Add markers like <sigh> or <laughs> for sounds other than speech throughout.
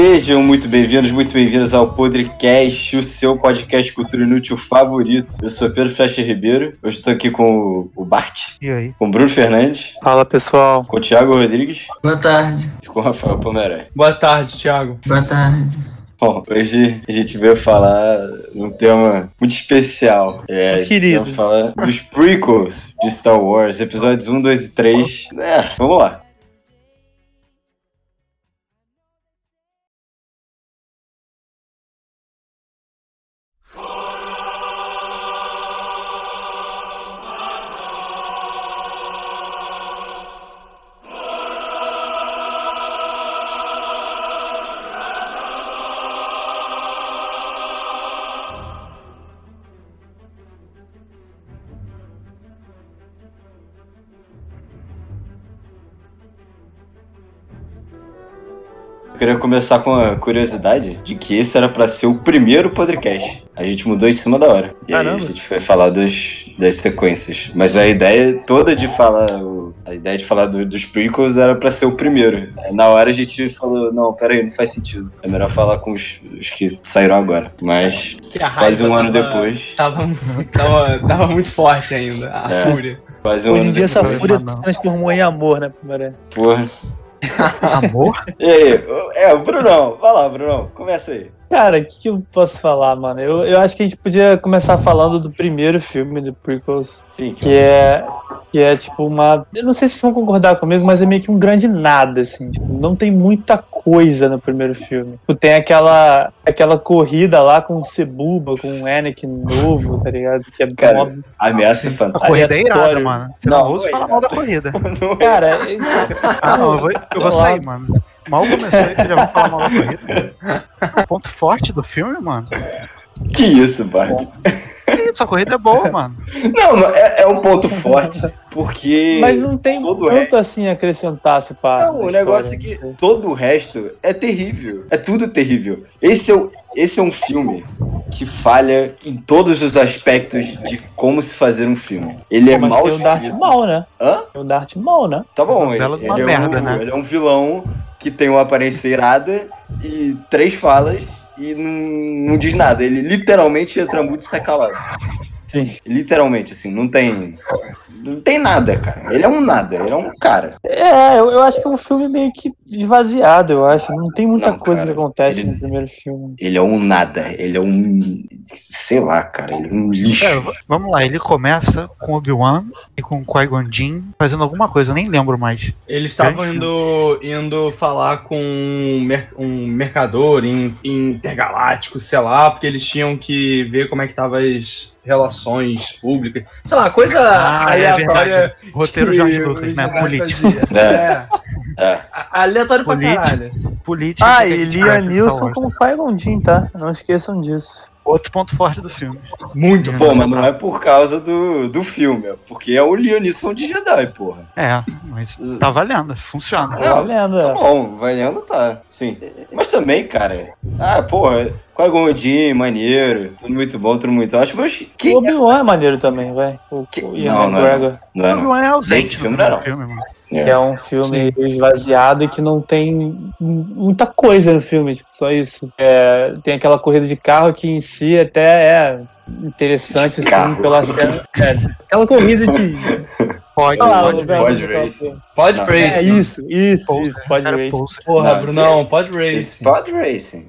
Sejam muito bem-vindos, muito bem-vindas ao Podcast, o seu podcast cultura inútil favorito. Eu sou Pedro Flecha Ribeiro, hoje estou aqui com o Bart, E aí? com o Bruno Fernandes, Fala pessoal. com o Thiago Rodrigues Boa tarde. e com o Rafael Pomeré. Boa tarde, Thiago. Boa tarde. Bom, hoje a gente veio falar um tema muito especial. É, querido. Vamos falar dos prequels de Star Wars, episódios 1, 2 e 3. É, vamos lá. Começar com a curiosidade de que esse era pra ser o primeiro podcast. A gente mudou em cima da hora. E aí a gente foi falar das, das sequências. Mas a ideia toda de falar. A ideia de falar do- dos prequels era pra ser o primeiro. Aí Na hora a gente falou, não, peraí, não faz sentido. É melhor falar com os, os que saíram agora. Mas quase um ano tava- depois. Tava, tava, tava muito forte ainda, a É. fúria. Quase um Hoje em dia essa depois. fúria mas não. se transformou em amor, né? Porra. Amor? <laughs> E aí? É, o Brunão. Vai lá, Brunão. Começa aí. Cara, o que, que eu posso falar, mano? Eu, eu acho que a gente podia começar falando do primeiro filme do Prequels, Sim. que é, que é tipo uma. Eu não sei se vocês vão concordar comigo, mas é meio que um grande nada, assim. Tipo, não tem muita coisa no primeiro filme. Tipo, tem aquela, aquela corrida lá com o Cebuba, com o Anakin novo, tá ligado? Que é Cara, mó- Ameaça A fantástica. corrida é irada, mano. Você Não, não, ouça <laughs> não é falar mal da corrida. Cara, é- Ah, não, eu vou, eu vou sair, mano. Mal começou e você já vai falar mal da corrida. O ponto forte do filme, mano. Que isso, Bart? Que isso, a corrida é boa, mano. Não, é, é um ponto forte, porque. mas não tem todo tanto assim a acrescentar, se pá. Não, o negócio é que todo o resto é terrível. É tudo terrível. Esse é, o, esse é um filme que falha em todos os aspectos de como se fazer um filme. Ele é Mas mal tem o Darth. Maul, né? Hã? Tem o Darth Maul, né? Tá bom, ele, ele é merda, um, né? ele é um vilão que tem uma aparência irada e três falas e não, não diz nada. Ele literalmente entra mudo e sai calado. Sim. Literalmente, assim, não tem. Não tem nada, cara. Ele é um nada, ele é um cara. É, eu, eu acho que é um filme meio que esvaziado, eu acho. Não tem muita Não, coisa cara, que acontece ele- no primeiro filme. Ele é um nada. Ele é um. Sei lá, cara. Ele é um lixo. É, vamos lá, ele começa com Obi-Wan e com Qui-Gon Jinn fazendo alguma coisa, eu nem lembro mais. Eles estavam indo, indo falar com um, mer- um mercador in- intergaláctico, sei lá, porque eles tinham que ver como é que estavam as relações públicas. Sei lá, coisa Ah, é aleatória. Roteiro que George o Lucas, né? Fazia. <laughs> É, É. é. A- Aleatório pra Político. caralho. Política. Ah, e Nilsson Wars. como Qui-Gon Jinn, tá? Não esqueçam disso. Outro ponto forte do filme. Muito Pô, mas não é por causa do, do filme, é porque é o Leonisson de Jedi, porra. É, mas tá valendo, funciona. Tá valendo, Tá é. bom, valendo tá, sim. Mas também, cara, ah, porra, Qui-Gon Jinn, maneiro, tudo muito bom, tudo muito ótimo, mas que... O Obi-Wan é maneiro também, vai. O, Que- o Ian não, não é McGregor. Não é, não. Não é ausente Nesse no filme não é, primeiro filme, mano. Que é um filme esvaziado e que não tem muita coisa no filme, tipo, só isso. É, tem aquela corrida de carro que em si até é interessante, assim, Carro. pela cena. É, aquela corrida de. <laughs> Pode, lá, pode, pode race. Pode race. É isso, isso, Poser, isso, pode race. poser. Porra, Não, Brunão, esse- pode race. Pode race.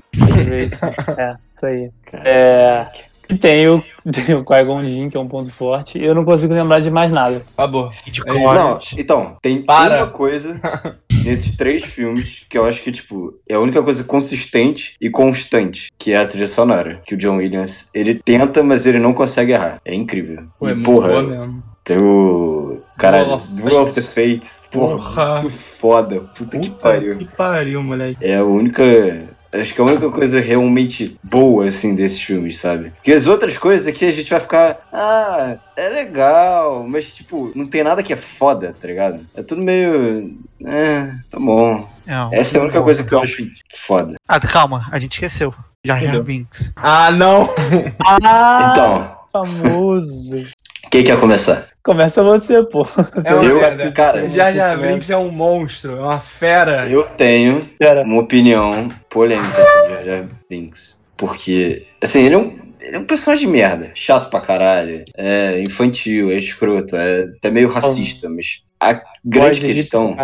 É, isso aí. É, e tem o, tem o Qui-Gon Jinn, que é um ponto forte. Eu não consigo lembrar de mais nada. Acabou. De É. Não, então, tem Para. uma coisa nesses três filmes que eu acho que, tipo, é a única coisa consistente e constante, que é a trilha sonora. Que o John Williams, ele tenta, mas ele não consegue errar. É incrível. Pô, é e, muito porra, boa mesmo. tem o... Caralho, Duel of Duel of the Fates. Porra, Porra. muito foda. Puta, que Puta pariu. que pariu, moleque. É a única... Acho que é a única coisa realmente boa, assim, desses filmes, sabe? Porque as outras coisas aqui a gente vai ficar. Ah, é legal, mas, tipo, não tem nada que é foda, tá ligado? É tudo meio. É, tá bom. Não, Essa é a única não, coisa que eu acho foda. Ah, calma, a gente esqueceu. Jar Jar? Binks. Ah, não! Ah, <laughs> Então, <laughs> famoso. Quem quer começar? Começa você, pô. <laughs> É uma Eu, merda. cara, Jar Jar Binks é um monstro, é uma fera. Eu tenho Pera. uma opinião polêmica sobre Jar Binks. Porque, assim, ele é um. Ele é um personagem de merda, chato pra caralho, é infantil, é escroto, é até meio racista, mas a grande questão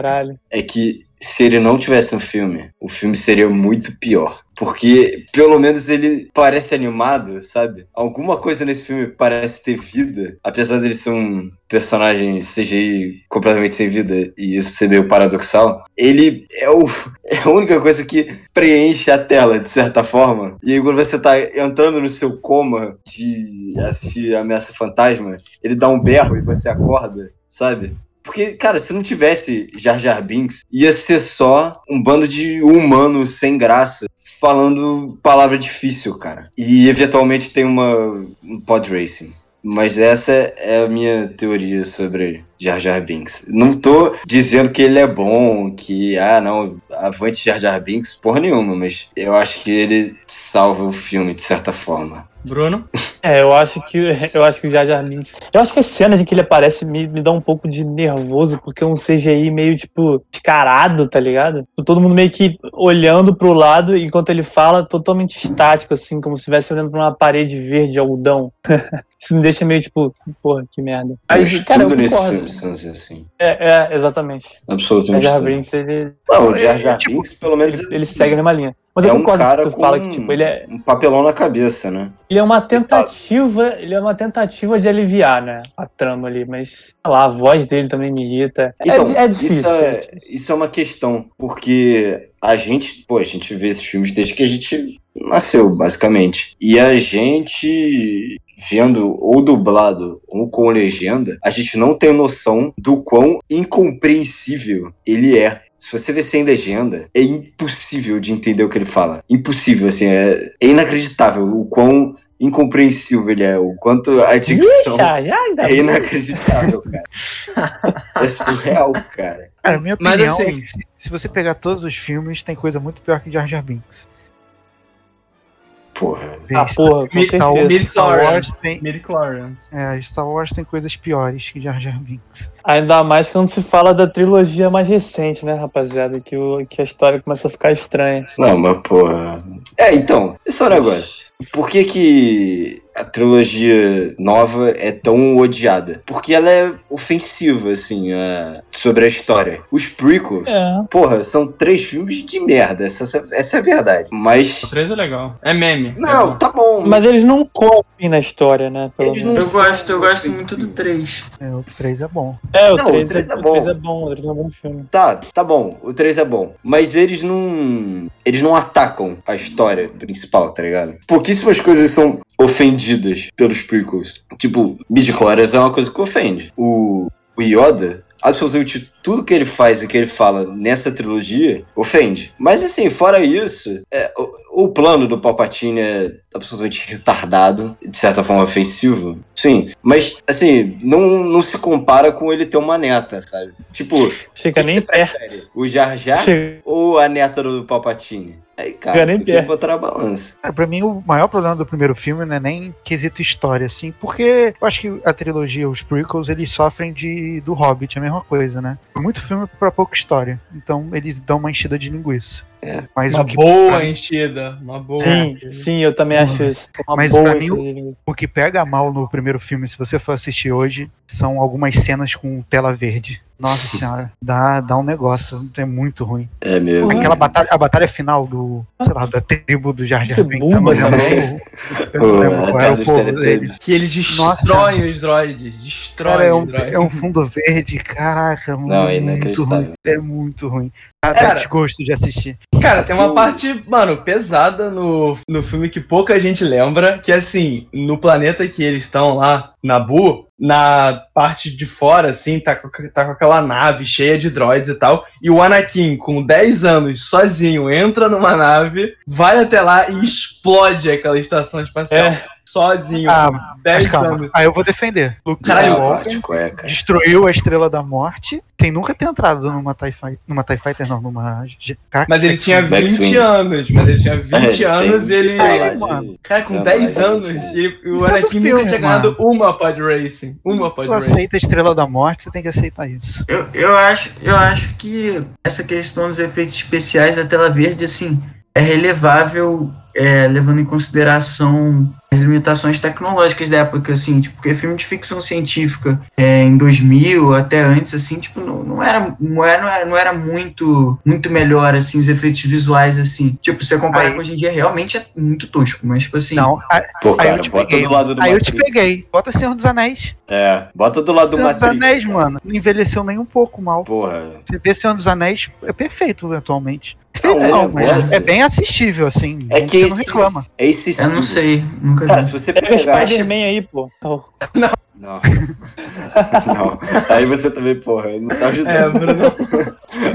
é que se ele não tivesse um filme, o filme seria muito pior. Porque, pelo menos, ele parece animado, sabe? Alguma coisa nesse filme parece ter vida. Apesar dele ser um personagem CGI completamente sem vida e isso ser meio paradoxal. Ele é, o, <laughs> é a única coisa que preenche a tela, de certa forma. E aí, quando você tá entrando no seu coma de assistir Ameaça Fantasma, ele dá um berro e você acorda, sabe? Porque, cara, se não tivesse Jar Jar Binks, ia ser só um bando de humano sem graça falando palavra difícil, cara. E eventualmente tem uma um pod racing. Mas essa é a minha teoria sobre Jar Jar Binks. Não tô dizendo que ele é bom, que, ah, não, avante Jar Jar Binks, porra nenhuma, mas eu acho que ele salva o filme de certa forma. Bruno? É, eu acho que eu acho que o Jar Binks. Eu acho que as cenas em que ele aparece me, me dá um pouco de nervoso, porque é um CGI meio, tipo, descarado, tá ligado? Todo mundo meio que olhando pro lado enquanto ele fala, totalmente estático, assim, como se estivesse olhando pra uma parede verde de algodão. <laughs> Isso me deixa meio, tipo, porra, que merda. Mas, cara, eu tudo nesse concordo. filme são assim. É, é, exatamente. O Absolutamente Jar Jar. Binks, ele, Não, o Jar Jar É, tipo, Binks, pelo menos, ele, ele segue a mesma linha. Mas é eu um concordo cara que tu com fala que, tipo, ele é, um papelão na cabeça, né? Ele é uma tentativa, ele é uma tentativa de aliviar, né, a trama ali, mas sei lá, a voz dele também me irrita. É- Então, é, difícil. Isso é, é difícil. isso é uma questão, porque a gente, pô, a gente vê esses filmes desde que a gente nasceu, basicamente. E a gente vendo ou dublado ou com legenda, a gente não tem noção do quão incompreensível ele é. Se você vê sem legenda, é impossível de entender o que ele fala. Impossível, assim, é, é inacreditável o quão incompreensível ele é, o quanto a dicção Ixi, é inacreditável, cara. <laughs> É surreal, cara. Cara, minha Mas opinião assim- é que se, se você pegar todos os filmes, tem coisa muito pior que Jar Jar Binks. Porra. Ah, porra, com Star. Star Wars tem, é, Star Wars tem coisas piores que Jar Jar Binks. Ainda mais quando se fala da trilogia mais recente, né, rapaziada? Que, o, que a história começa a ficar estranha. Não, mas porra. É, então, esse é o negócio. Por que, que a trilogia nova é tão odiada? Porque ela é ofensiva, assim, a- sobre a história. Os prequels, É. porra, são três filmes de merda. Essa, essa é a verdade. Mas. O 3 é legal. É meme. É Não, bom. tá bom. Mas eles não compem na história, né? Menos. Eu gosto, eu gosto muito do 3. É, o 3 é bom. É, o Não, o 3, três é, é o bom. 3 é bom, o 3 é um bom filme. Tá, tá bom. O 3 é bom. Mas eles não. Eles não atacam a história principal, tá ligado? Pouquíssimas coisas são ofendidas pelos prequels. Tipo, midi-chlorians é uma coisa que ofende. O, o Yoda, absolutamente tudo que ele faz e que ele fala nessa trilogia ofende. Mas assim, fora isso, é, o, o plano do Palpatine é absolutamente retardado, de certa forma ofensivo. Sim, mas assim, não, não se compara com ele ter uma neta, sabe? Tipo, Chega que nem você prefere? O Jar Jar Chega- ou a neta do Palpatine? Aí, cara, nem tem que botar na balança. Cara, pra mim, o maior problema do primeiro filme não é nem quesito história, assim, porque eu acho que a trilogia, os prequels, eles sofrem de do Hobbit, a mesma coisa, né? Muito filme pra pouca história. Então, eles dão uma enchida de linguiça. É. Mas Uma o que, boa enchida. Uma boa. Sim, sim, eu também acho isso. Uma Mas boa pra mim, enchida. o que pega mal no primeiro filme, se você for assistir hoje, são algumas cenas com tela verde. Nossa senhora, dá, dá um negócio, é muito ruim. É. Porra. Aquela batalha, a batalha final do, sei lá, da tribo do Jar Jar é Binks, é <laughs> dele. Que eles Nossa. destroem os droids. Destroem Cara, é os um, droids. é um fundo verde, caraca, Não, é muito inacreditável. ruim. É muito ruim. Cara, dá desgosto de assistir. Cara, tem uma parte, mano, pesada no, no filme que pouca gente lembra, que assim, no planeta que eles estão lá, Nabu, na parte de fora, assim, tá com, tá com aquela nave cheia de droids e tal, e o Anakin, com 10 anos, sozinho, entra numa nave, vai até lá e explode aquela estação espacial. É, sozinho. Ah, por 10 Mas calma, anos. aí eu vou defender. Luke Caralho, qual é, cara? destruiu a Estrela da Morte sem nunca ter entrado numa TIE Fighter, numa TIE Fighter não, numa... Caraca, Mas ele tinha Backswing. 20 anos. Mas ele tinha 20 <laughs> É, anos e ele. É, falar mano. Cara, com Samba 10 Light, anos, e o Isso é Anakin filme, nunca tinha ganhado uma pod racing. Uma Se pod tu racing. aceita a Estrela da Morte, você tem que aceitar isso. Eu, eu, acho, eu acho que essa questão dos efeitos especiais da tela verde, assim, é relevável, é, levando em consideração as limitações tecnológicas da época, assim, tipo, porque filme de ficção científica é, em 2000, até antes, assim, tipo, não, não, era, não, era, não era, não era muito, muito melhor, assim, os efeitos visuais, assim. Tipo, se você comparar Aí- com hoje em dia, realmente é muito tosco, mas, tipo assim... Não, aí, Pô, aí cara, eu te bota peguei. do lado do Aí eu te Matrix. peguei. Bota Senhor dos Anéis. É, bota do lado do Senhor dos Matrix. Anéis, mano, não envelheceu nem um pouco mal. Porra. Você vê Senhor dos Anéis, é perfeito atualmente. Perfeito Não, não, é, mas é. é bem assistível, assim. É que você não esse, reclama. é excessivo. Eu não sei, nunca Cara, vi. se você Pega pegar... Spider-Man aí, pô. Oh, <laughs> Não. não. Aí você também, porra, não tá ajudando. É, Bruno.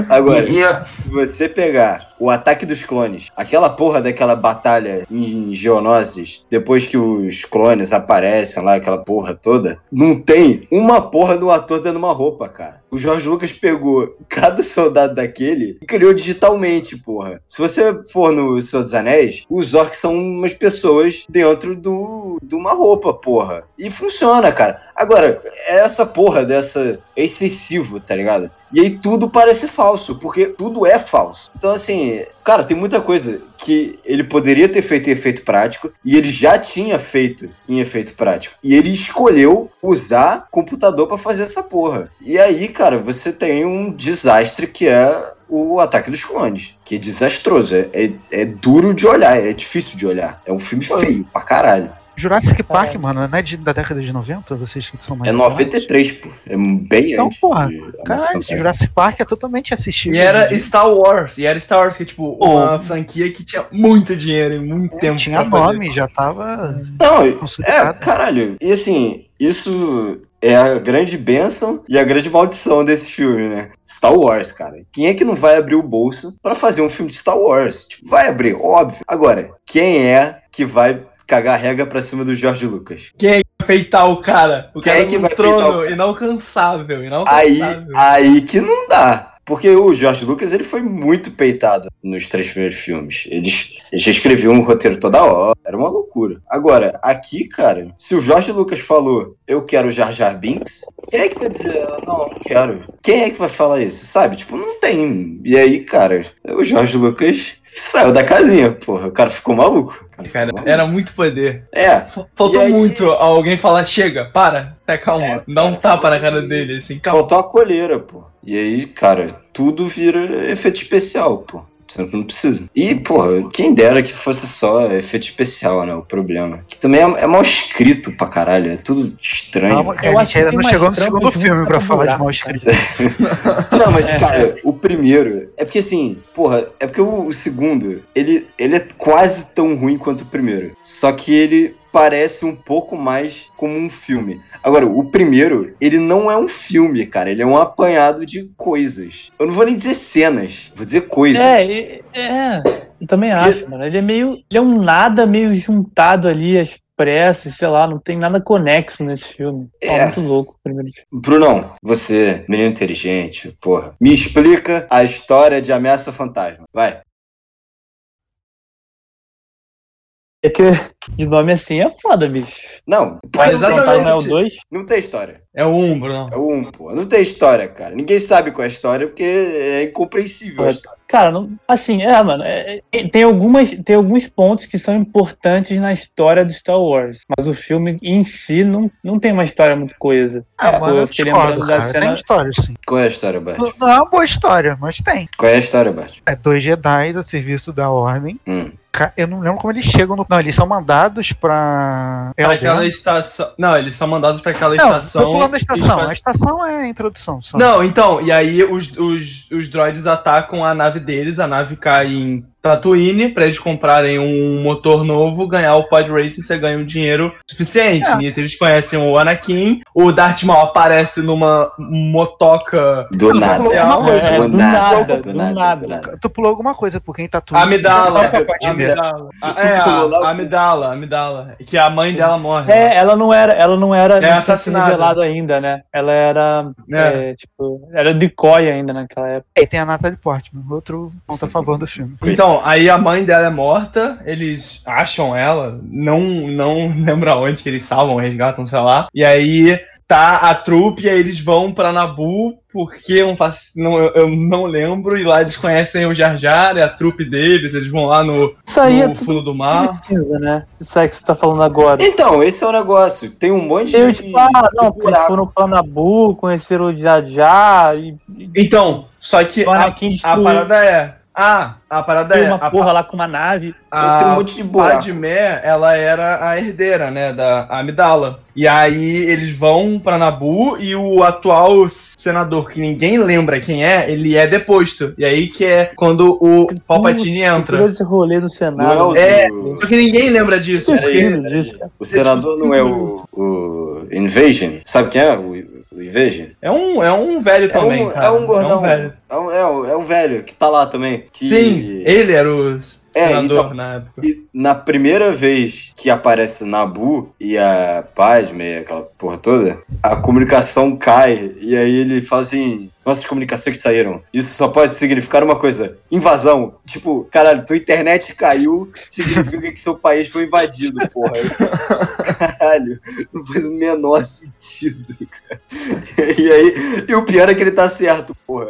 Agora, E, e, se você pegar o ataque dos clones, aquela porra daquela batalha em Geonosis, depois que os clones aparecem lá, aquela porra toda, não tem uma porra do ator dando uma roupa, cara. O Jorge Lucas pegou cada soldado daquele e criou digitalmente, porra. Se você for no Senhor dos Anéis, os orcs são umas pessoas dentro do, de uma roupa, porra. E funciona, cara. Agora, essa porra dessa. É excessivo, tá ligado? E aí tudo parece falso, porque tudo é falso. Então, assim, cara, tem muita coisa que ele poderia ter feito em efeito prático e ele já tinha feito em efeito prático. E ele escolheu usar computador pra fazer essa porra. E aí, cara, você tem um desastre que é o Ataque dos Clones, que é desastroso, é, é, é duro de olhar, é difícil de olhar. É um filme feio pra caralho. Jurassic Park, Caralho. mano, não é de- da década de 90? Vocês que são mais É atuais? 93, pô. É bem Então, antes. porra, de Ameaça Caralho. Jurassic Park é totalmente assistível. E era dia. Star Wars. E era Star Wars, que é tipo uma franquia que tinha muito dinheiro e muito tempo. Tinha pra fazer. nome, já tava Não, é, caralho. E assim, isso é a grande bênção e a grande maldição desse filme, né? Star Wars, cara. Quem é que não vai abrir o bolso pra fazer um filme de Star Wars? Tipo, vai abrir, óbvio. Agora, quem é que vai cagar a rega pra cima do George Lucas? Peitar o cara. O Quem cara é que vai peitar o trono cara? inalcançável. Aí, Inalcançável. aí que não dá. Porque o George Lucas ele foi muito peitado nos três primeiros filmes. Eles, eles escreviam um roteiro toda hora. Era uma loucura. Agora, aqui, cara, se o George Lucas falou eu quero Jar Jar Binks, quem é que vai dizer "Ah, não, não quero? Quem é que vai falar isso? Sabe? Tipo, não tem. E aí, cara, o George Lucas saiu da casinha, porra. O cara ficou maluco. Cara era muito poder. É, Faltou aí- muito alguém falar, chega, para, tá, calma, É, dá um cara, tapa na cara dele, assim, calma. Faltou a colheira, pô. E aí, cara, tudo vira efeito especial, pô. Você não precisa. E, porra, quem dera que fosse só efeito especial, né? O problema. Que também é, é mal escrito pra caralho. É tudo estranho. Calma, que Eu a gente que ainda não chegou no segundo filme pra falar de mal escrito. <laughs> Não, mas, cara, o primeiro. É porque assim, porra, é porque o, o segundo, ele, ele é quase tão ruim quanto o primeiro. Só que ele parece um pouco mais como um filme. Agora, o primeiro, ele não é um filme, cara. Ele é um apanhado de coisas. Eu não vou nem dizer cenas, vou dizer coisas. É, é, eu também acho, mano. Ele é meio. Ele é um nada meio juntado ali, às pressas, sei lá, não tem nada conexo nesse filme. Tá É. muito louco o primeiro filme. Brunão, você, menino inteligente, porra, me explica a história de Ameaça Fantasma. Vai. É que de nome assim é foda, bicho. Não, Mas não, tem, exatamente. Fantasma é o 2? não tem história. É o um, Bruno. É o um, pô. Não tem história, cara. Ninguém sabe qual é a história porque é incompreensível. a É. história. Cara, não, assim, é, mano, é- é- tem, algumas, tem alguns pontos que são importantes na história do Star Wars, mas o filme em si não, não tem uma história muito coesa. Ah, Pô, mano, eu fiquei discordo, lembrando da cara. cena- Tem história, sim. Qual é a história, Bart? Não, não é uma boa história, mas tem. Qual é a história, Bart? É dois Jedi a serviço da Ordem. Hum. Eu não lembro como eles chegam no. Não, eles são mandados pra. Pra aquela estação. Não, eles são mandados pra aquela Não, estação. tô pulando a estação. A estação é a introdução só. Não, então, e aí os, os, os droids atacam a nave deles, a nave cai em Tatooine pra eles comprarem um motor novo, ganhar o Pod Racing, você ganha um dinheiro suficiente. É. Nisso eles conhecem o Anakin, o Darth Maul aparece numa motoca Do nada. É, do do nada, nada, do do nada, nada. do nada. Tu pulou alguma coisa, porque em Tatu. Amidala, Amidala. amidala. Ah, É, a amidala, amidala. Que a mãe dela morre. É, ela não era, ela não era É assassinada. revelado ainda, né? Ela era, É. é, tipo, era decoy ainda naquela época. E tem a Natalie Portman, outro ponto a favor do filme. Então, aí a mãe dela é morta, eles acham ela, não, não <laughs> lembro aonde que eles salvam, resgatam, sei lá. E aí tá a trupe, e aí eles vão pra Nabu, porque eu não, faço, não, eu, eu não lembro, e lá eles conhecem o Jar Jar, é a trupe deles, eles vão lá no, Isso aí é no tudo fundo do mar. precisa, né? Isso aí que você tá falando agora. Então, esse é o negócio. Tem um monte Eu, de. ah, não, eles foram pra Nabu, conheceram o Jar Jar e, Então, só que o a, a parada é... Ah, a parada tem é... uma a, porra lá com uma nave. a Tem um monte de buraco. Padmé, ela era a herdeira, né, da Amidala. E aí eles vão pra Nabu e o atual senador, que ninguém lembra quem é, ele é deposto. E aí que é quando o Palpatine entra. todo esse rolê no Não é Senado. o É. do- Só que ninguém lembra disso. Esquecendo Peraí, disso. O senador não é o, o Invasion? Sabe quem é o, Invasion? É um, é um velho É também, um, cara. é um gordão. velho. É um, é um- é um velho que tá lá também. Que Sim, ele era o É, senador então- na época. E na primeira vez que aparece Nabu e a Padme, e aquela porra toda, a comunicação cai. E aí ele fala assim: Nossas comunicações que saíram. Isso só pode significar uma coisa: invasão. Tipo, caralho, tua internet caiu, significa que seu país foi invadido, porra. <laughs> Caralho, não faz o menor sentido, cara. E aí, e o pior é que ele tá certo, porra.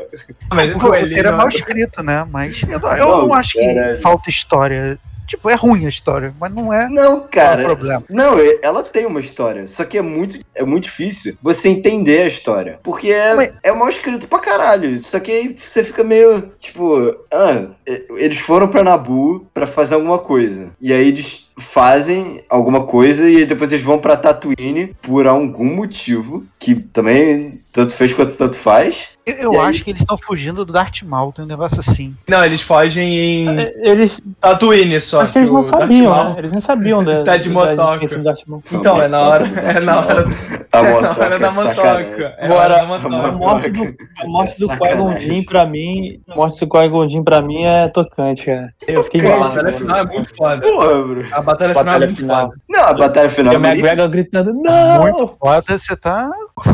Mas, O pô, ele roteiro é mal escrito, né? Mas eu, não- eu Não, não acho que caralho. falta história. Tipo, é ruim a história, mas não é, Não, é cara. um problema. Não, ela tem uma história, só que é muito, é muito difícil você entender a história. Porque é, Mas- é mal escrito pra caralho. Só que aí você fica meio, tipo, ah, eles foram pra Nabu pra fazer alguma coisa. E aí eles fazem alguma coisa e depois eles vão pra Tatooine por algum motivo, que também tanto fez quanto tanto faz. Eu, eu E aí? acho que eles estão fugindo do Darth Maul, tem um negócio assim. Não, eles fogem em É, Eles, Tatooine só. acho que eles não o sabiam, Maul- né? Eles não sabiam <laughs> da, Tá de motoca. Então, é na hora. É na hora, A <laughs> é na motoca hora da é sacanagem. motoca. É Agora, na hora da a motoca. morte do, a morte do Sacanagem. Qui-Gon Jinn, pra mim, a morte do Qui-Gon Jinn, pra mim, é tocante, cara. Eu fiquei Pô, a batalha final é muito foda. Porra, bro. A batalha, final é muito foda. Não, a batalha final E é o maneira. McGregor gritando, não! Muito foda, você tá.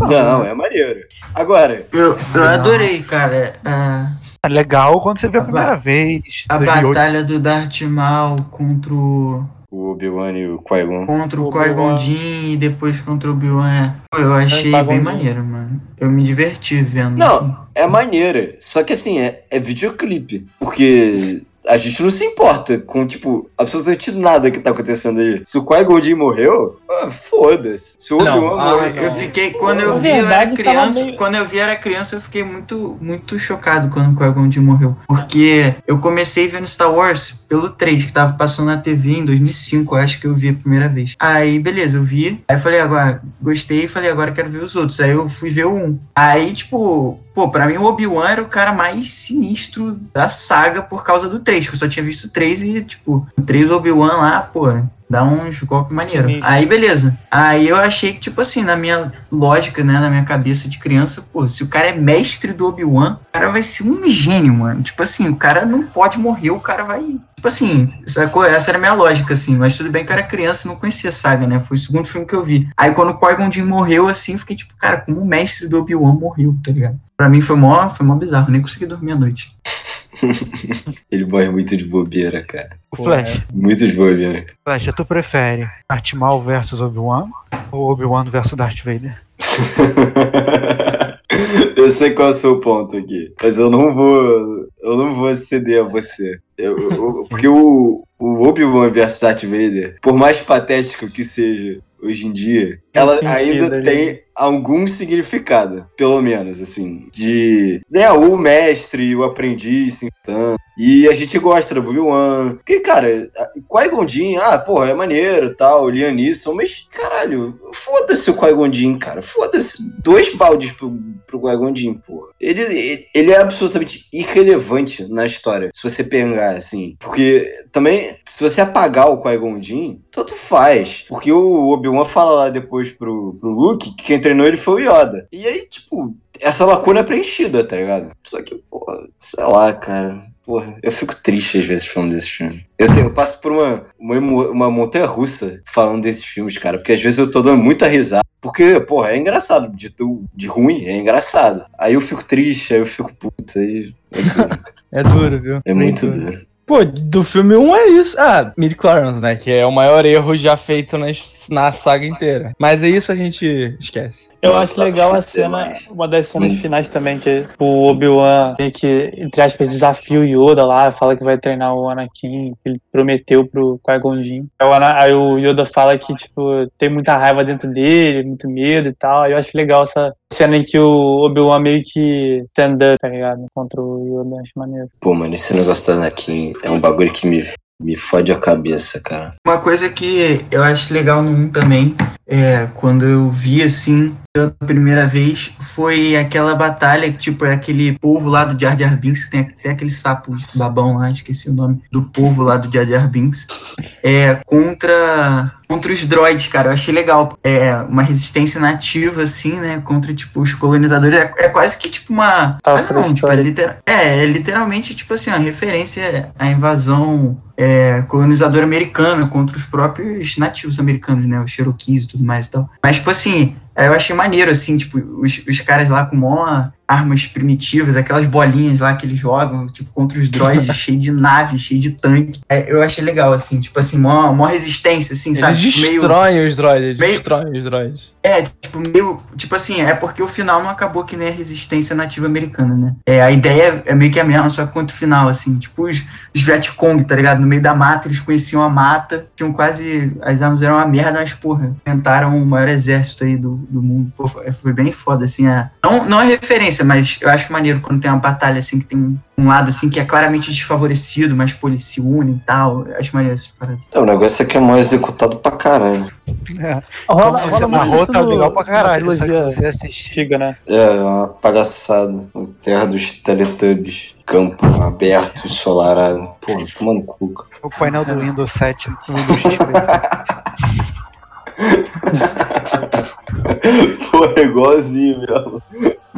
Não, né? é maneiro. Agora, Eu, eu adorei, cara, a, É legal quando você vê a A primeira vez. a 2008. batalha do Darth Maul contra o, o Obi-Wan e o Qui-Gon. contra o Obi-Wan. Qui-Gon Jinn e depois contra o Obi-Wan. é. Pô, Eu achei Qui-Gon bem maneiro, mano. Eu me diverti vendo. Não, é maneira. Só que assim, é, é videoclipe. Porque a gente não se importa com, tipo, absolutamente nada que tá acontecendo aí. Se o Qui-Gon Jinn morreu, ah, foda-se. Se o Não, Obi-Wan ah, morreu. Eu fiquei, quando eu vi, eu era criança. meio- Quando eu vi, era criança, eu fiquei muito, muito chocado quando o Qui-Gon Jinn morreu. Porque eu comecei vendo Star Wars pelo 3, que tava passando na TV em 2005, eu acho que eu vi a primeira vez. Aí, beleza, eu vi. Aí eu falei, agora, gostei, e falei, agora quero ver os outros. Aí eu fui ver o 1. Aí, tipo, pô, pra mim o Obi-Wan era o cara mais sinistro da saga por causa do 3, que eu só tinha visto o 3 e, tipo, o 3 Obi-Wan lá, pô, dá uns golpes maneiro. Sinistro. Aí, beleza. Aí eu achei que, tipo assim, na minha lógica, né, na minha cabeça de criança, pô, se o cara é mestre do Obi-Wan, o cara vai ser um gênio, mano. Tipo assim, o cara não pode morrer, o cara vai. Tipo assim, sacou? Essa era a minha lógica, assim. Mas tudo bem que eu era criança e não conhecia a saga, né? Foi o segundo filme que eu vi. Aí quando o Qui-Gon morreu, assim, fiquei tipo, cara, como o mestre do Obi-Wan morreu, tá ligado? Pra mim foi mó, foi mó bizarro, nem consegui dormir à noite. <laughs> Ele morre muito de bobeira, cara. O Flash. Muito de bobeira. Flash, tu prefere Darth Maul versus Obi-Wan ou Obi-Wan versus Darth Vader? <laughs> eu sei qual é o seu ponto aqui, mas eu não vou, eu não vou ceder a você. Eu- eu- porque o, o Obi-Wan versus Darth Vader, por mais patético que seja hoje em dia, ela ainda ali. tem algum significado, pelo menos, assim, de né, o mestre, o aprendiz se enfrentando. E a gente gosta do Obi-Wan. Porque, cara, Qui-Gon Jinn, ah, porra, é maneiro, tal, Liam Neeson, mas, caralho, foda-se o Qui-Gon Jinn, cara, foda-se. Dois baldes pro, pro Qui-Gon porra. Ele, ele, ele é absolutamente irrelevante na história, se você pegar, assim. Porque, também, se você apagar o Qui-Gon Jinn, tanto faz. Porque o Obi-Wan fala lá depois pro, pro Luke que quem treinou ele foi o Yoda. E aí, tipo, essa lacuna é preenchida, tá ligado? Só que, porra, sei lá, cara. Porra, eu fico triste às vezes falando desse filme. Eu, tenho, eu passo por uma, uma, uma montanha russa falando desses filmes, cara. Porque às vezes eu tô dando muita risada. Porque, porra, é engraçado. De, de ruim, é engraçado. Aí eu fico triste, aí eu fico puto. Aí é duro. <laughs> É duro, viu? É muito duro. Pô, do filme 1 é isso. Ah, mid-chlorians, né? Que é o maior erro já feito nas, na saga inteira. Mas é isso a gente esquece. Eu Não, acho legal a é cena, demais. uma das cenas Hum. finais também, que o Obi-Wan meio que, entre aspas, desafia o Yoda lá, fala que vai treinar o Anakin, que ele prometeu pro Qui-Gon Jinn. Aí o, Yoda fala que, tipo, tem muita raiva dentro dele, muito medo e tal. Aí eu acho legal essa cena em que o Obi-Wan meio que stand up, tá ligado? Contra o Yoda, acho maneiro. Pô, mano, esse negócio do Anakin é um bagulho que me, me fode a cabeça, cara. Uma coisa que eu acho legal no 1 também, é, quando eu vi assim pela primeira vez, foi aquela batalha que, tipo, é aquele povo lá do Jar Jar Binks, que tem até aquele sapo babão lá, esqueci o nome, do povo lá do Jar Jar Binks, é, contra, contra os droids, cara. Eu achei legal. É uma resistência nativa, assim, né, contra, tipo, os colonizadores. É, é quase que, tipo, uma... Ah, quase não, tipo, é, liter- é, é literalmente, tipo assim, uma referência à invasão é, colonizador americano contra os próprios nativos americanos, né? Os Cherokees e tudo mais e tal. Mas, tipo assim, eu achei maneiro, assim, tipo, os, os caras lá com mó armas primitivas, aquelas bolinhas lá que eles jogam, tipo, contra os droids, <laughs> cheio de nave, cheio de tanque. É, eu achei legal, assim, tipo assim, mó, mó resistência, assim, sabe? Eles Tipo, meio- destroem os droids, meio- destroem os droids. é, tipo, meio. Tipo assim, é porque o final não acabou que nem a resistência nativa americana, né? É, a ideia é meio que a mesma, só que contra o final, assim. Tipo, os, os Vietcong, tá ligado? No meio da mata, eles conheciam a mata, tinham quase. As armas eram uma merda, mas, porra, inventaram o maior exército aí do, do mundo. Pô, foi, foi bem foda, assim. É, não, não é referência, mas eu acho maneiro quando tem uma batalha, assim, que tem um lado, assim, que é claramente desfavorecido, mas, pô, eles se unem e tal. Eu acho maneiro essas paradas. É, o negócio é que é mal executado pra caralho. É, Rola, rola muito narrou, isso tá no- legal pra caralho. Só que você antiga, né? É, uma palhaçada. A terra dos Teletubbies. Campo aberto, ensolarado. Pô, toma no cu. cara. O painel do Windows 7 no Windows. <laughs> Pô, é igualzinho mesmo.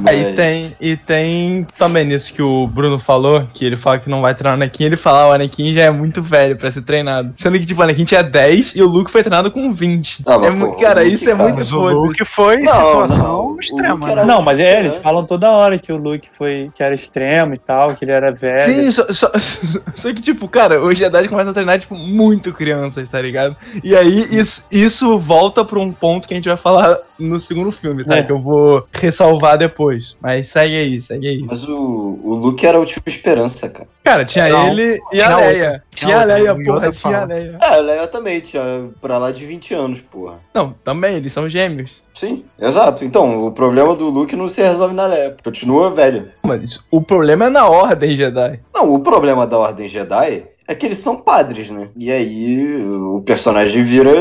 Aí Mas- tem, e tem também nisso que o Bruno falou, que ele fala que não vai treinar o Anakin, ele fala, ah, o Anakin já é muito velho pra ser treinado. Sendo que, tipo, o Anakin tinha 10 e o Luke foi treinado com 20. Ah, é pô, cara, o Luke, isso é cara, muito Mas o foda. Luke foi Não, situação não, o extrema. Né? Não, mas é, eles falam toda hora que o Luke foi que era extremo e tal, que ele era velho. Sim, só, só, <laughs> só que, tipo, cara, os Jedi começam a treinar, tipo, muito crianças, tá ligado? E aí, isso, isso volta pra um ponto que a gente vai falar no segundo filme, tá? É. Que eu vou ressalvar depois. Mas segue aí, segue aí. Mas o, o Luke era o tipo esperança, cara. Cara, tinha Não, ele e tinha a. Leia. Tinha Tinha a Leia, porra, tinha a. Leia. É, a Leia também tinha pra lá de 20 anos, porra. Não, também, eles são gêmeos. Sim, exato. Então, o problema do Luke não se resolve na Leia. Continua velho. Mas o problema é na ordem Jedi. Não, o problema da Ordem Jedi é que eles são padres, né? E aí o personagem vira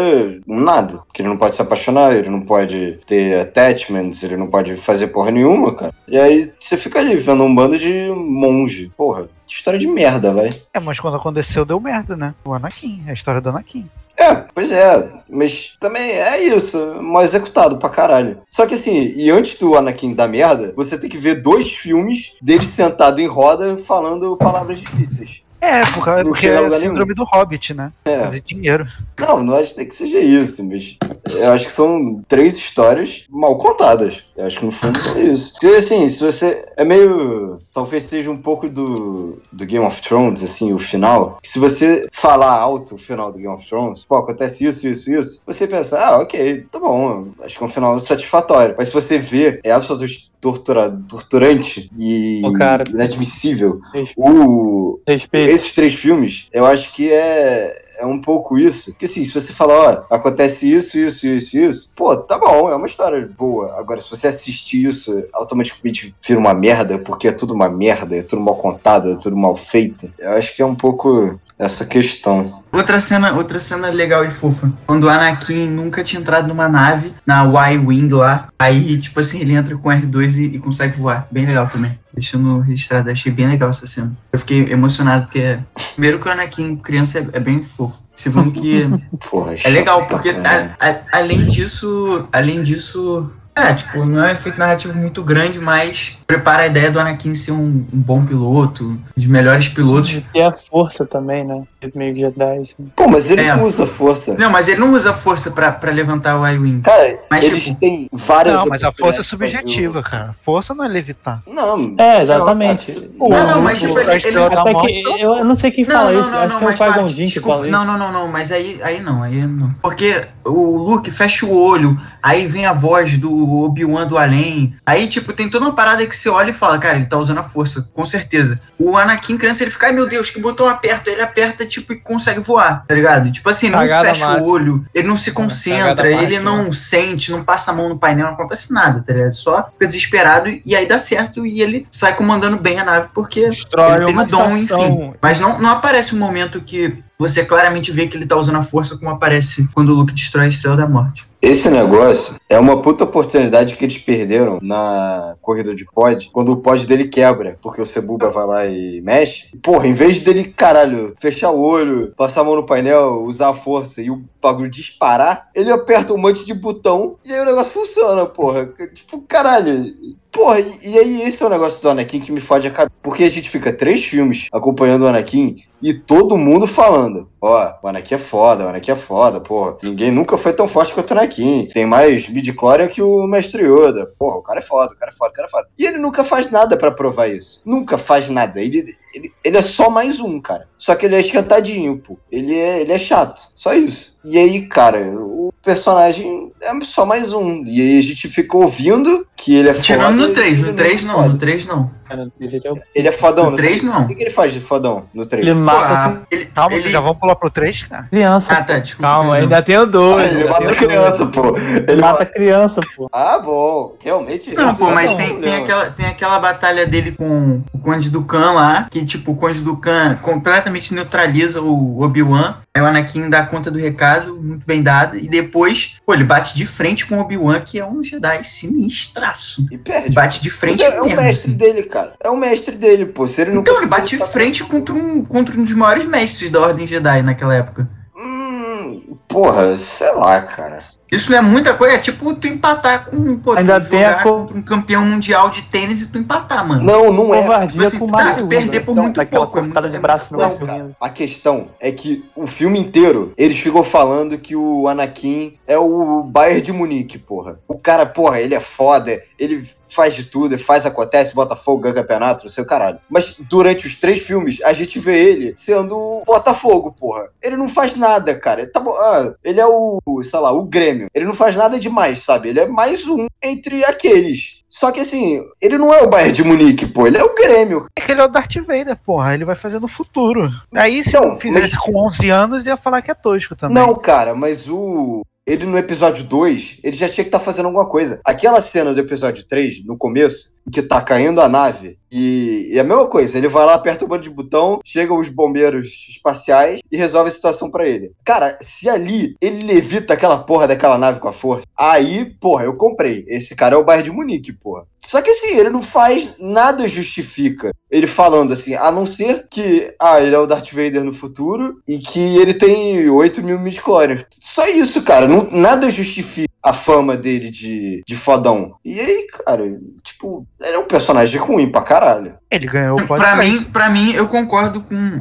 nada. Porque ele não pode se apaixonar, ele não pode ter attachments, ele não pode fazer porra nenhuma, cara. E aí você fica ali vendo um bando de monge. Porra, que história de merda, vai. É, mas quando aconteceu deu merda, né? O Anakin, a história do Anakin. É, pois é, mas também é isso, mal executado pra caralho. Só que assim, e antes do Anakin dar merda, você tem que ver dois filmes dele sentado em roda falando palavras difíceis. É, por causa, Não porque a é a síndrome do Hobbit, né? É. Fazer dinheiro. Não, não acho nem que seja isso, mas eu acho que são três histórias mal contadas. Eu acho que no fundo é isso. Porque assim, se você. É meio. Talvez seja um pouco do, do Game of Thrones, assim, o final. Se você falar alto o final do Game of Thrones, pô, acontece isso, isso, isso, você pensa, ah, ok, tá bom, acho que é um final satisfatório. Mas se você vê, é absolutamente tortura, torturante e cara. inadmissível. Respeito. O, Respeito. esses três filmes, eu acho que é, é um pouco isso. Porque assim, se você falar, ó, acontece isso, isso, isso, isso, pô, tá bom, é uma história boa. Agora, se você assistir isso, automaticamente vira uma merda, porque é tudo uma merda, é tudo mal contado, é tudo mal feito. Eu acho que é um pouco essa questão. Outra cena, outra cena legal e fofa. Quando o Anakin nunca tinha entrado numa nave, na Y-Wing lá, aí, tipo assim, ele entra com R2 e, e consegue voar. Bem legal também. Deixando registrado, achei bem legal essa cena. Eu fiquei emocionado, porque primeiro que o Anakin criança é, é bem fofo. Segundo que Porra, é legal, porque a- a- além disso, além disso, é, tipo, não é um efeito narrativo muito grande, mas prepara a ideia do Anakin ser um, um bom piloto, um dos melhores pilotos. De ter a força também, né? Meio Jedi, assim. Pô, mas ele É. não usa força. Não, mas ele não usa força pra, pra levantar o I-Wing. Cara, Mas, eles tipo, têm várias Não, mas a força é fazer subjetiva, cara. Força não é levitar. Não. É, exatamente. Não, Não, não, mas tipo, ele, ele, Até que, eu, não sei quem Não, fala não, isso, não, acho não, que é o mas Pai parte, Gondim que desculpa, fala isso. não, não, não, não, mas aí, aí não, aí não. Porque o Luke fecha o olho, aí vem a voz do Obi-Wan do além, aí tipo, tem toda uma parada que você olha e fala, cara, ele tá usando a força, com certeza. O Anakin criança, ele fica, ai meu Deus, que botão aperta, ele aperta, tipo, e consegue voar, tá ligado? Tipo assim, ele não Cagada fecha máxima. o olho, ele não se concentra, ele máxima. não sente, não passa a mão no painel, não acontece nada, tá ligado? Só fica desesperado e aí dá certo e ele sai comandando bem a nave, porque Destrói ele tem o dom, estação. enfim. Mas não, não aparece um momento que você claramente vê que ele tá usando a força como aparece quando o Luke destrói a Estrela da Morte. Esse negócio é uma puta oportunidade que eles perderam na corrida de pod, quando o pod dele quebra, porque o Cebuba vai lá e mexe. Porra, em vez dele, caralho, fechar o olho, passar a mão no painel, usar a força e o bagulho disparar, ele aperta um monte de botão e aí o negócio funciona, porra. Tipo, caralho. Porra, e, e aí esse é o negócio do Anakin que me fode a cabeça. Porque a gente fica três filmes acompanhando o Anakin e todo mundo falando. Ó, o Anakin é foda, o Anakin é foda, porra. Ninguém nunca foi tão forte quanto o Anakin. Tem mais midi-chlorian que o Mestre Yoda. Porra, o cara é foda, o cara é foda, o cara é foda. E ele nunca faz nada pra provar isso. Nunca faz nada. Ele, ele, ele é só mais um, cara. Só que ele é esquentadinho, pô. Ele é, ele é chato. Só isso. E aí, cara, o personagem é só mais um. E aí a gente fica ouvindo que ele é foda. Tirando no 3, e no ele 3 é não, foda. no 3 não. Ele, é Ele é fodão. No 3 não. O que, ele faz de fodão no 3? ele mata ele, Calma, ele... vocês já vão pular pro 3, cara? criança. Ah, tá, desculpa. Calma, ainda tem o Ah, dois. ele ainda mata criança, pô. Ele mata criança, pô. Ah, bom. Realmente. Não, pô, mas tem, aquela, tem aquela batalha dele com o Conde do Khan lá, que, tipo, o Conde do Khan completamente neutraliza o Obi-Wan. Aí o Anakin dá conta do recado, muito bem dado, e depois, pô, ele bate de frente com o Obi-Wan, que é um Jedi sinistraço. E perde. Bate de frente é, é o mesmo. mestre assim. dele, cara. É o mestre dele, pô. Se ele não Então, ele bate de frente contra um, contra um dos maiores mestres da Ordem Jedi naquela época. Hum, porra, sei lá, cara. Isso não é muita coisa, é tipo tu empatar com, pô, Ainda tu tem a co- contra um campeão mundial de tênis e tu empatar, mano. Não, não é. Covardia Tipo assim, com tá, perder né? por muito Daquela pouco, é muito- de braço no Não, braço. cara, a questão é que o filme inteiro eles ficam falando que o Anakin é o Bayern de Munique, porra. O cara, porra, ele é foda, ele faz de tudo, ele faz, acontece, Botafogo, ganha campeonato, não sei o caralho. Mas durante os três filmes, a gente vê ele sendo o Botafogo, porra. Ele não faz nada, cara. Tá bom, ah, ele é o, sei lá, o Grêmio. Ele não faz nada demais, sabe? Ele é mais um entre aqueles. Só que assim, ele não é o Bayern de Munique, pô. Ele é o Grêmio. É que ele é o Darth Vader, porra. Ele vai fazer no futuro. Aí, se Então, eu fizesse mas- com 11 anos, ia falar que é tosco também. Não, cara, mas o. Ele no episódio 2, ele já tinha que estar fazendo alguma coisa. Aquela cena do episódio 3, no começo, que tá caindo a nave, e, e é a mesma coisa, ele vai lá, aperta o botão de botão, chegam os bombeiros espaciais e resolve a situação pra ele. Cara, se ali ele levita aquela porra daquela nave com a força, aí, porra, eu comprei. Esse cara é o Bayern de Munique, porra. Só que assim, ele não faz nada justifica ele falando assim, a não ser que, ah, ele é o Darth Vader no futuro e que ele tem 8 mil midichlorians. Só isso, cara. Não, nada justifica a fama dele de, de fodão. E aí, cara, tipo, ele é um personagem ruim pra caralho. Ele ganhou o Pra mim, pra mim, eu concordo com,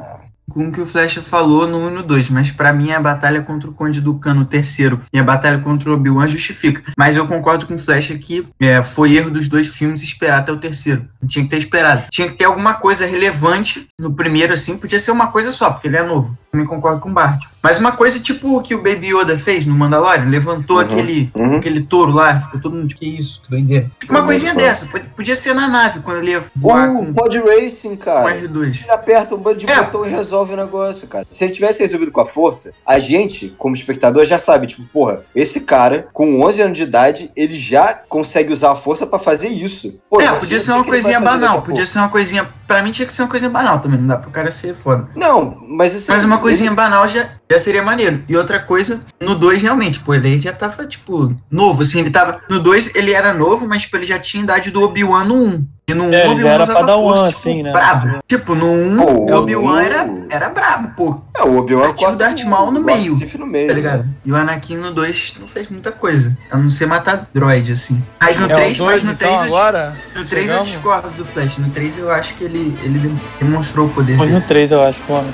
com o que o Flecha falou no 1 e no 2, mas pra mim a batalha contra o Conde do Cano, o terceiro, e a batalha contra o Obi-Wan justifica. Mas eu concordo com o Flecha que é, foi erro dos dois filmes esperar até o terceiro. Não tinha que ter esperado. Tinha que ter alguma coisa relevante no primeiro, assim, podia ser uma coisa só, porque ele é novo. Também concordo com o Bart. Mas uma coisa tipo o que o Baby Yoda fez no Mandalorian, levantou Uhum, aquele, uhum. aquele touro lá, ficou todo mundo, que isso, que doideira. Tipo uma Uhum, coisinha dessa, pod- podia ser na nave, quando ele ia voar O com, Pod Racing, com cara. R2. Ele aperta um bando de É. botão e resolve o negócio, cara. Se ele tivesse resolvido com a força, a gente, como espectador, já sabe, tipo, porra, esse cara, com 11 anos de idade, ele já consegue usar a força pra fazer isso. Pô, É, podia ser uma coisinha banal, podia ser uma coisinha. Pra mim tinha que ser uma coisinha banal também, não dá pro cara ser foda. Não, mas assim. Mas uma coisinha banal já, já seria maneiro. E outra coisa, no 2 realmente, pô, ele já tava, tipo, novo, assim, ele tava. No 2 ele era novo, mas, tipo, ele já tinha idade do Obi-Wan no 1. E no 1 É, Obi-Wan era usava Padawan, força, tipo, assim, né? brabo. Tipo, no 1 Pô, o Obi-Wan era, era brabo, pô, É, o Obi-Wan Tinha o Darth Maul no meio, no meio. tá ligado? E o Anakin no 2 não fez muita coisa. A não ser matar droid, assim. Mas no É o 3, mas dois, no então, 3 eu, agora? no 3 eu discordo do Flash. No 3 eu acho que ele, ele demonstrou o poder Mas dele. no 3, eu acho, mano.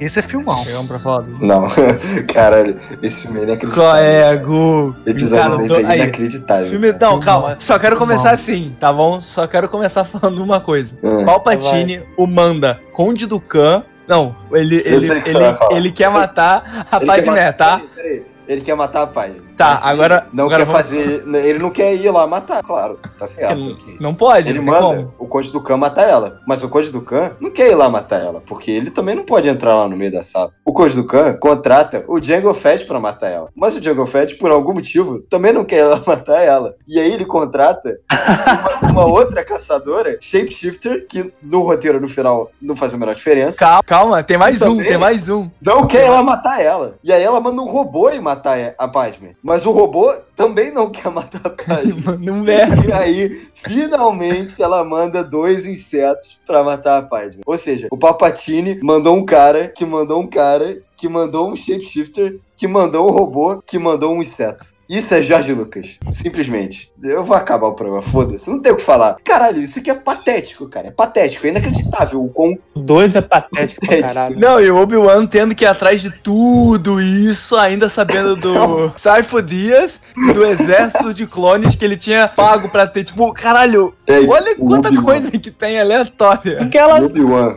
Esse é filmão. Chegamos pra falar do... Não, <laughs> caralho, esse filme é inacreditável. Qual é, Gu? Episódio Cara, desse tô- é aí, inacreditável. Filme, cara. não, calma. Só quero Filmão. começar assim, tá bom? Só quero começar <laughs> falando uma coisa. Hum. Palpatine, o manda, Conde do Khan. Não, ele, ele, ele, falar. ele quer matar a Ele Padmé, quer matar- tá? Peraí, peraí. Ele quer matar a Padme. Tá, Mas agora- Não agora quer vamos- fazer. Ele não quer ir lá matar, claro. Tá certo. Ele. Não pode, Ele manda como. o Conde do Khan matar ela. Mas o Conde do Khan não quer ir lá matar ela. Porque ele também não pode entrar lá no meio da sala. O Conde do Khan contrata o Jango Fett pra matar ela. Mas o Jango Fett, por algum motivo, também não quer ir lá <laughs> matar ela. E aí ele contrata uma, uma outra caçadora, Shapeshifter, que no roteiro no final não faz a menor diferença. Calma, calma, tem mais um, tem mais um. Não quer ir lá matar ela. E aí ela manda um robô ir matar a Padme. Mas o robô também não quer matar a. Mano, um merda. E aí, finalmente, ela manda dois insetos pra matar a Padme. Ou seja, o Palpatine mandou um cara, que mandou um cara, que mandou um shapeshifter, que mandou um robô, que mandou um inseto. Isso é Jorge Lucas. Simplesmente. Eu vou acabar o programa, foda-se. Não tem o que falar. Caralho, isso aqui é patético, cara. É patético, é inacreditável o quão O 2 é patético pra caralho. Não, e o Obi-Wan tendo que ir atrás de tudo isso, ainda sabendo do <laughs> Saifo Dias e do exército de clones que ele tinha pago pra ter. Tipo, caralho, é olha quanta coisa que tem aleatória. Aquela. O Obi-Wan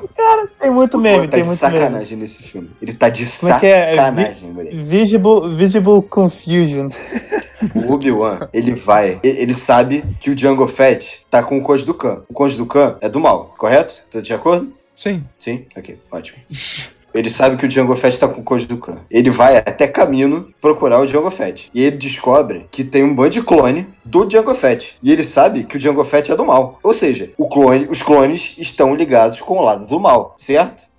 Tem muito meme, tá tem de muito meme. sacanagem nesse filme. Ele tá de Como é é? É sacanagem, moleque. Visible, visible Confusion. O Obi-Wan, ele vai, ele sabe que o Django Fett tá com o Conde do Khan. O Conde do Khan é do mal, correto? Tô de acordo? Sim. Sim? Ok, ótimo. Ele sabe que o Django Fett tá com o Conde do Khan. Ele vai até caminho procurar o Django Fett. E ele descobre que tem um bando de clone do Django Fett. E ele sabe que o Django Fett é do mal. Ou seja, o clone, os clones estão ligados com o lado do mal, certo?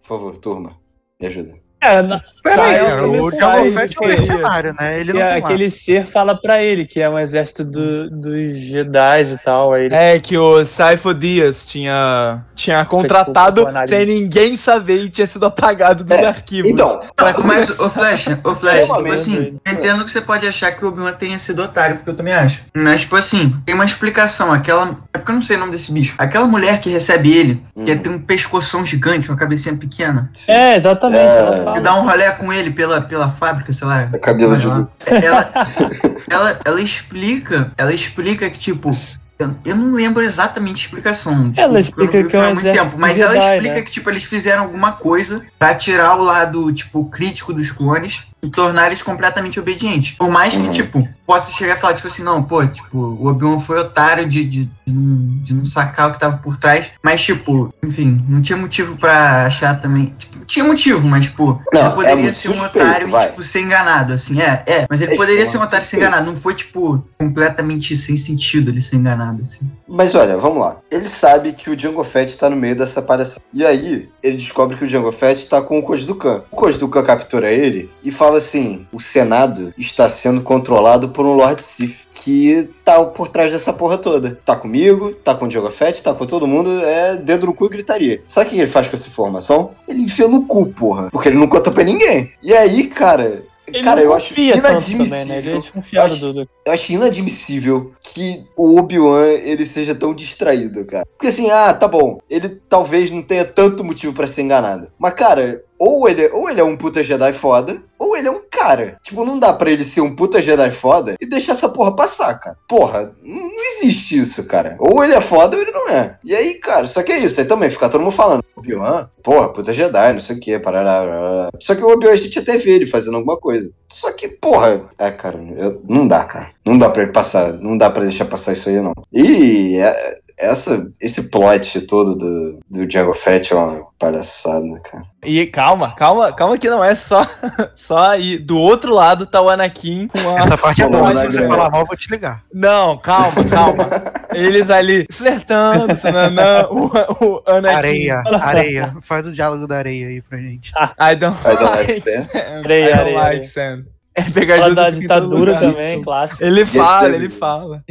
Por favor, turma, me ajuda. É, na, Peraí, o Django Fett é um que- mercenário, né? Ele que não é tem lá. aquele ser fala pra ele que é um exército do- dos Jedi e tal. Aí ele É que o Saifo Dias tinha, tinha contratado Desculpa, sem ninguém saber e tinha sido apagado dos É, arquivos. Então, Mas, o Flash, o Flash, tipo assim, entendo que você pode achar que o Obi-Wan tenha sido otário, porque eu também acho. Mas, tipo assim, tem uma explicação. Aquela. É porque eu não sei o nome desse bicho. Aquela mulher que recebe ele, que Hum. tem um pescoção gigante, uma cabecinha pequena, É, exatamente. É. Ela que dá um rolê com ele pela, pela fábrica, sei lá. a Camila de lá. Ela, <laughs> ela, ela explica, ela explica que, tipo, eu, não lembro exatamente a explicação. desculpa, Ela explica que é um muito tempo, mas ela explica né? que, tipo, eles fizeram alguma coisa pra tirar o lado, tipo, crítico dos clones e tornar eles completamente obedientes. Por mais que, Uhum. tipo, possa chegar e falar, tipo assim, não, pô, tipo, o Obi-Wan foi otário de, de, de, não, de não sacar o que tava por trás, mas, tipo, enfim, não tinha motivo pra achar também. Tipo, tinha motivo, mas, tipo, Não, ele é poderia muito ser um suspeito, otário vai. e, tipo, ser enganado, assim, é, é. Mas ele É poderia ser um otário e ser enganado. Não foi, tipo, completamente sem sentido ele ser enganado, assim. Mas olha, vamos lá. Ele sabe que o Django Fett tá no meio dessa palhaçada. E aí, ele descobre que o Django Fett está com o do Khan. O do Khan captura ele e fala assim: o Senado está sendo controlado por um Lord Sith que tá por trás dessa porra toda. Tá comigo, tá com o Diogo Fett, tá com todo mundo, é dedo no cu e gritaria. Sabe o que ele faz com essa informação? Ele enfia no cu, porra. Porque ele não conta pra ninguém. E aí, cara, Ele cara, eu acho tanto também, né? inadmissível. Ele é desconfiado Eu acho- do. Eu acho inadmissível que o Obi-Wan ele seja tão distraído, cara. Porque assim, ah, tá bom, ele talvez não tenha tanto motivo pra ser enganado. Mas, cara, ou ele, ou ele é um puta Jedi foda, ou ele é um cara. Tipo, não dá pra ele ser um puta Jedi foda e deixar essa porra passar, cara. Porra, não existe isso, cara. Ou ele é foda ou ele não é. E aí, cara, só que é isso. Aí também fica todo mundo falando, Obi-Wan, porra, puta Jedi, não sei o que, parará. Só que o Obi-Wan a gente até vê ele fazendo alguma coisa. Só que, porra, é, cara, eu- não dá, cara. Não dá pra ele passar, não dá pra deixar passar isso aí, não. E é- essa, esse plot todo do, do Django Fett é uma palhaçada, cara. E calma, calma, calma que não é só, <laughs> só aí. Do outro lado tá o Anakin com a. Essa parte é boa. mas Se você falar mal, eu vou te ligar. Não, calma, calma. Eles ali flertando, tananã, o, o Anakin. Areia, areia. Faz o diálogo da areia aí pra gente. I don't I don't like like sand. sand. Areia, I don't areia, like areia. sand. É pegar Fala justo da ditadura lugar. também, clássico. Ele fala, ele fala.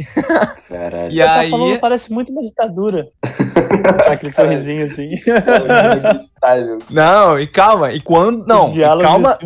Caralho. E tá aí, falando, parece muito uma ditadura. <laughs> Aquele sorrisinho assim. Não, e calma, e quando, não, e calma,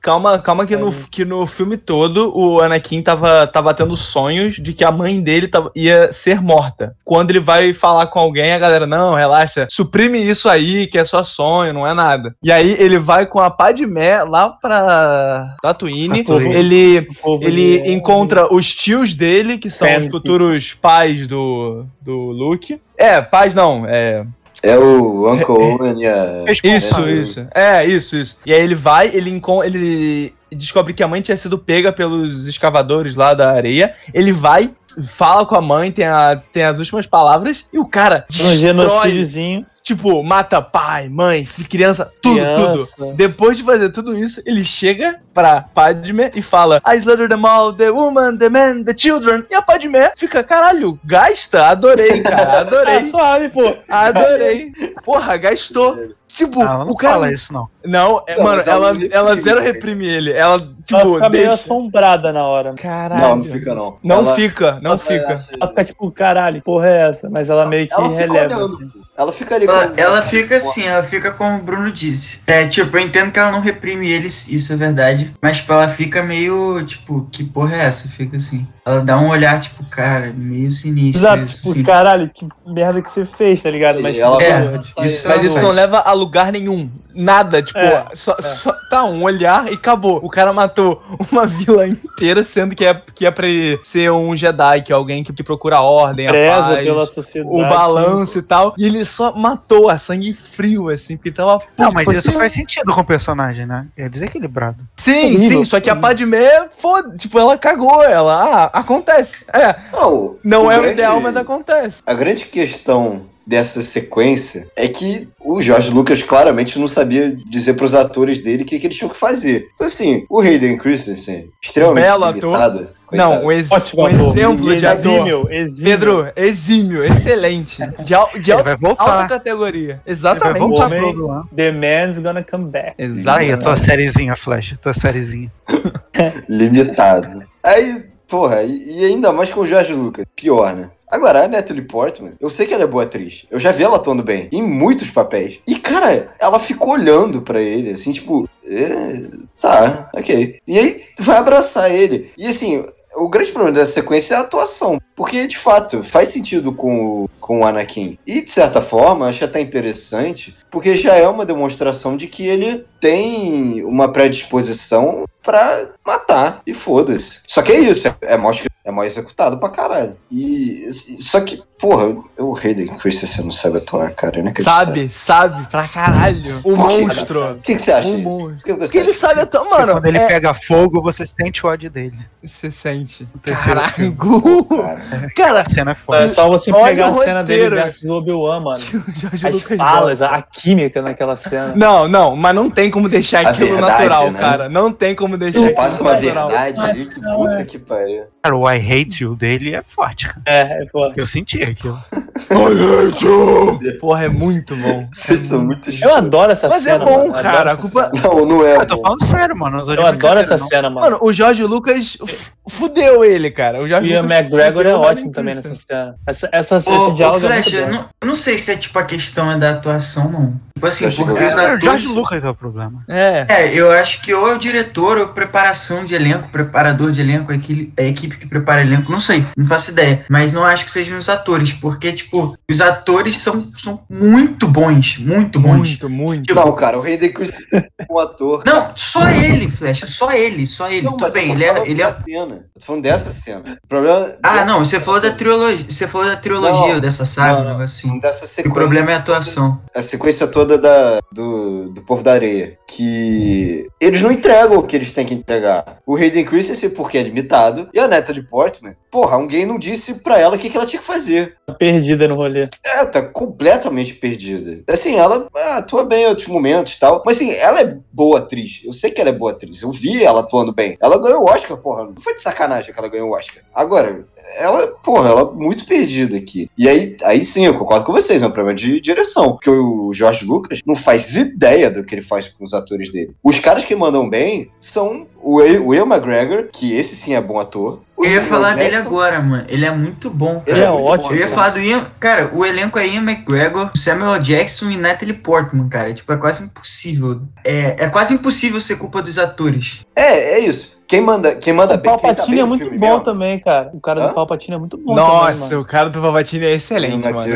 calma, calma que no, É. que no filme todo o Anakin tava, tava tendo sonhos de que a mãe dele tava, ia ser morta. Quando ele vai falar com alguém, a galera, não, relaxa, suprime isso aí, que é só sonho, não é nada. E aí ele vai com a Padmé lá pra Tatooine, Tatooine. ele Ele de- encontra os tios dele, que são os futuros pais do, do Luke. É, pais não, é. É o Uncle Owen e a... Isso, isso. É, isso, isso. E aí ele vai, ele encon ele descobre que a mãe tinha sido pega pelos escavadores lá da areia. Ele vai, fala com a mãe, tem, a, tem as últimas palavras, e o cara Um destrói, genocídiozinho. Tipo, mata pai, mãe, criança, tudo, Criança. tudo. Depois de fazer tudo isso, ele chega pra Padme e fala: I slaughtered them all, the woman, the man, the children. E a Padme fica, caralho, gasta? Adorei, cara, <laughs> Ah, adorei. suave, pô. Adorei. Porra, gastou. Tipo, Não, ela não o cara. fala isso, não. Não, é, Não, mano, ela ela, ela zero reprime ele. Ela, Ela tipo, fica meio deixa. assombrada na hora. Caralho. Não, não fica não. Não Ela- fica, não ela- fica. Ela fica tipo, caralho, que porra é essa? Mas ela meio que Ela fica releva. assim. Ela fica ali Ela, ela fica assim, ela fica como o Bruno disse. É, tipo, eu entendo que ela não reprime eles, isso é verdade. Mas, tipo, ela fica meio, tipo, que porra é essa? Fica assim. Ela dá um olhar, tipo, cara, meio sinistro. Exato, isso, tipo, assim. caralho, que merda que você fez, tá ligado? Mas, ela tipo, É, isso Mas é isso verdade. não leva a lugar nenhum. Nada, tipo, É, só, só- tá um olhar e acabou. O cara matou uma <laughs> vila inteira, sendo que é, que é pra ele ser um Jedi, que é alguém que, que procura a ordem, a preza paz, pela sociedade. o balanço e tal. E ele só matou a sangue frio, assim, porque tava. Não, mas isso faz sentido com o personagem, né? É desequilibrado. Sim, Horrível, sim, só que a. Padmé, foda, tipo, ela cagou, ela, ah, acontece. É, Não, não é o grande- ideal, mas acontece. A grande questão dessa sequência é que o Jorge Lucas claramente não sabia dizer pros atores dele o que, que eles tinham que fazer. Então, assim, o Hayden Christensen, extremamente Belo ator. limitado. Não, um, ex- Ótimo um exemplo de ator. Exímio, exímio. Pedro, exímio, excelente. De, al- de al- alta categoria. Ele vai Exatamente. voltar. The man's gonna come back. Aí, a Exatamente. tua sériezinha, Flash. a Tua sériezinha. <laughs> limitado. Aí, porra, e, e ainda mais com o Jorge Lucas. Pior, né? Agora, a Natalie Portman, eu sei que ela é boa atriz. Eu já vi ela atuando bem, em muitos papéis. E, cara, ela ficou olhando pra ele, assim, tipo, é, tá, ok. E aí, vai abraçar ele. E, assim, o grande problema dessa sequência é a atuação. Porque, de fato, faz sentido com o, com o Anakin. E, de certa forma, acho até interessante, porque já é uma demonstração de que ele tem uma predisposição pra matar. E foda-se. Só que é isso, é, é, mal, é mal executado pra caralho. E. Só que, porra, o Hayden Christensen não sabe atuar, cara. Eu não acredito. Sabe, sabe, pra caralho. O Por monstro. O que, que você acha? Disso? monstro. Por que você Porque ele sabe atuar, Porque mano. quando ele é- pega fogo, você sente o ódio dele. Você sente. Caralho. Cara, Cara, A cena é É foda. só você Olha pegar o a cena dele roteiro. versus o Obi-Wan, mano. <laughs> As Lucas falas, a química naquela cena. Não, não, mas não tem como deixar A aquilo verdade, natural, né? cara. Não tem como deixar eu aquilo passo uma natural. verdade ali, que puta é. que pariu. Cara, o I hate you dele é forte, cara. É, é foda. Eu senti. Aquilo. <laughs> Porra, é muito bom. Vocês são muito Eu adoro essa Mas é cena. bom, mano. Eu cara, adoro a essa culpa- cena. Não, não é. Eu tô falando sério, mano. não tô de Eu adoro brincadeira, essa não. cena, mano. Mano, o Jorge Lucas f- fudeu ele, cara. O Jorge E o Lucas McGregor é ótimo também nessa cena. Essa, essa, Ô, esse ô, diálogo é Flash, muito eu bom. não, eu não sei se é tipo a questão é da atuação, não. Tipo assim, porque que os É, o atores... Jorge Lucas é o problema. É. É, eu acho que ou é o diretor, ou preparação de elenco, preparador de elenco, a equipe, a equipe que prepara elenco, não sei, não faço ideia. Mas não acho que sejam os atores, porque, tipo, os atores são, são muito bons, muito bons. Muito, muito. Tipo, Não, cara, o Hayden Christensen é um ator. Não, só ele, Flecha, só ele, só ele. Não, Tudo mas bem, ele é, falando ele é. da cena. Eu tô falando dessa cena. O problema. Ah, não, você falou da trilogia. Você falou da trilogia Não, dessa saga, não, um não. assim. Dessa O sequência. problema é a atuação. a sequência toda da, do, do Povo da Areia. Que eles não entregam o que eles têm que entregar. O Hayden Christensen, porque é limitado, e a Natalie Portman, porra, alguém não disse pra ela o que, que ela tinha que fazer. Tá perdida no rolê. É, tá completamente perdida. Assim, ela ah, atua bem em outros momentos e tal. Mas assim, ela é boa atriz. Eu sei que ela é boa atriz. Eu vi ela atuando bem. Ela ganhou o Oscar, porra. Não foi de sacanagem que ela ganhou o Oscar. Agora, ela, porra, ela é muito perdida aqui. E aí, aí sim, eu concordo com vocês, é um problema de direção. Porque o Jorge Lucas não faz ideia do que ele faz com os atores dele. Os caras que mandam bem são o Will McGregor, que esse sim é bom ator. Eu ia falar dele agora, mano. Ele é muito bom, cara. Ele é muito ótimo. Eu ia falar do Ian. Cara, o elenco é Ian McGregor, Samuel Jackson e Natalie Portman, cara. Tipo, é quase impossível. É, é quase impossível ser culpa dos atores. É, é isso. Quem manda, quem manda O bem, quem tá Palpatine bem é muito bom mesmo, também, cara. O cara Hã? do Palpatine é muito bom Nossa, também, mano. o cara do Palpatine é excelente, mano.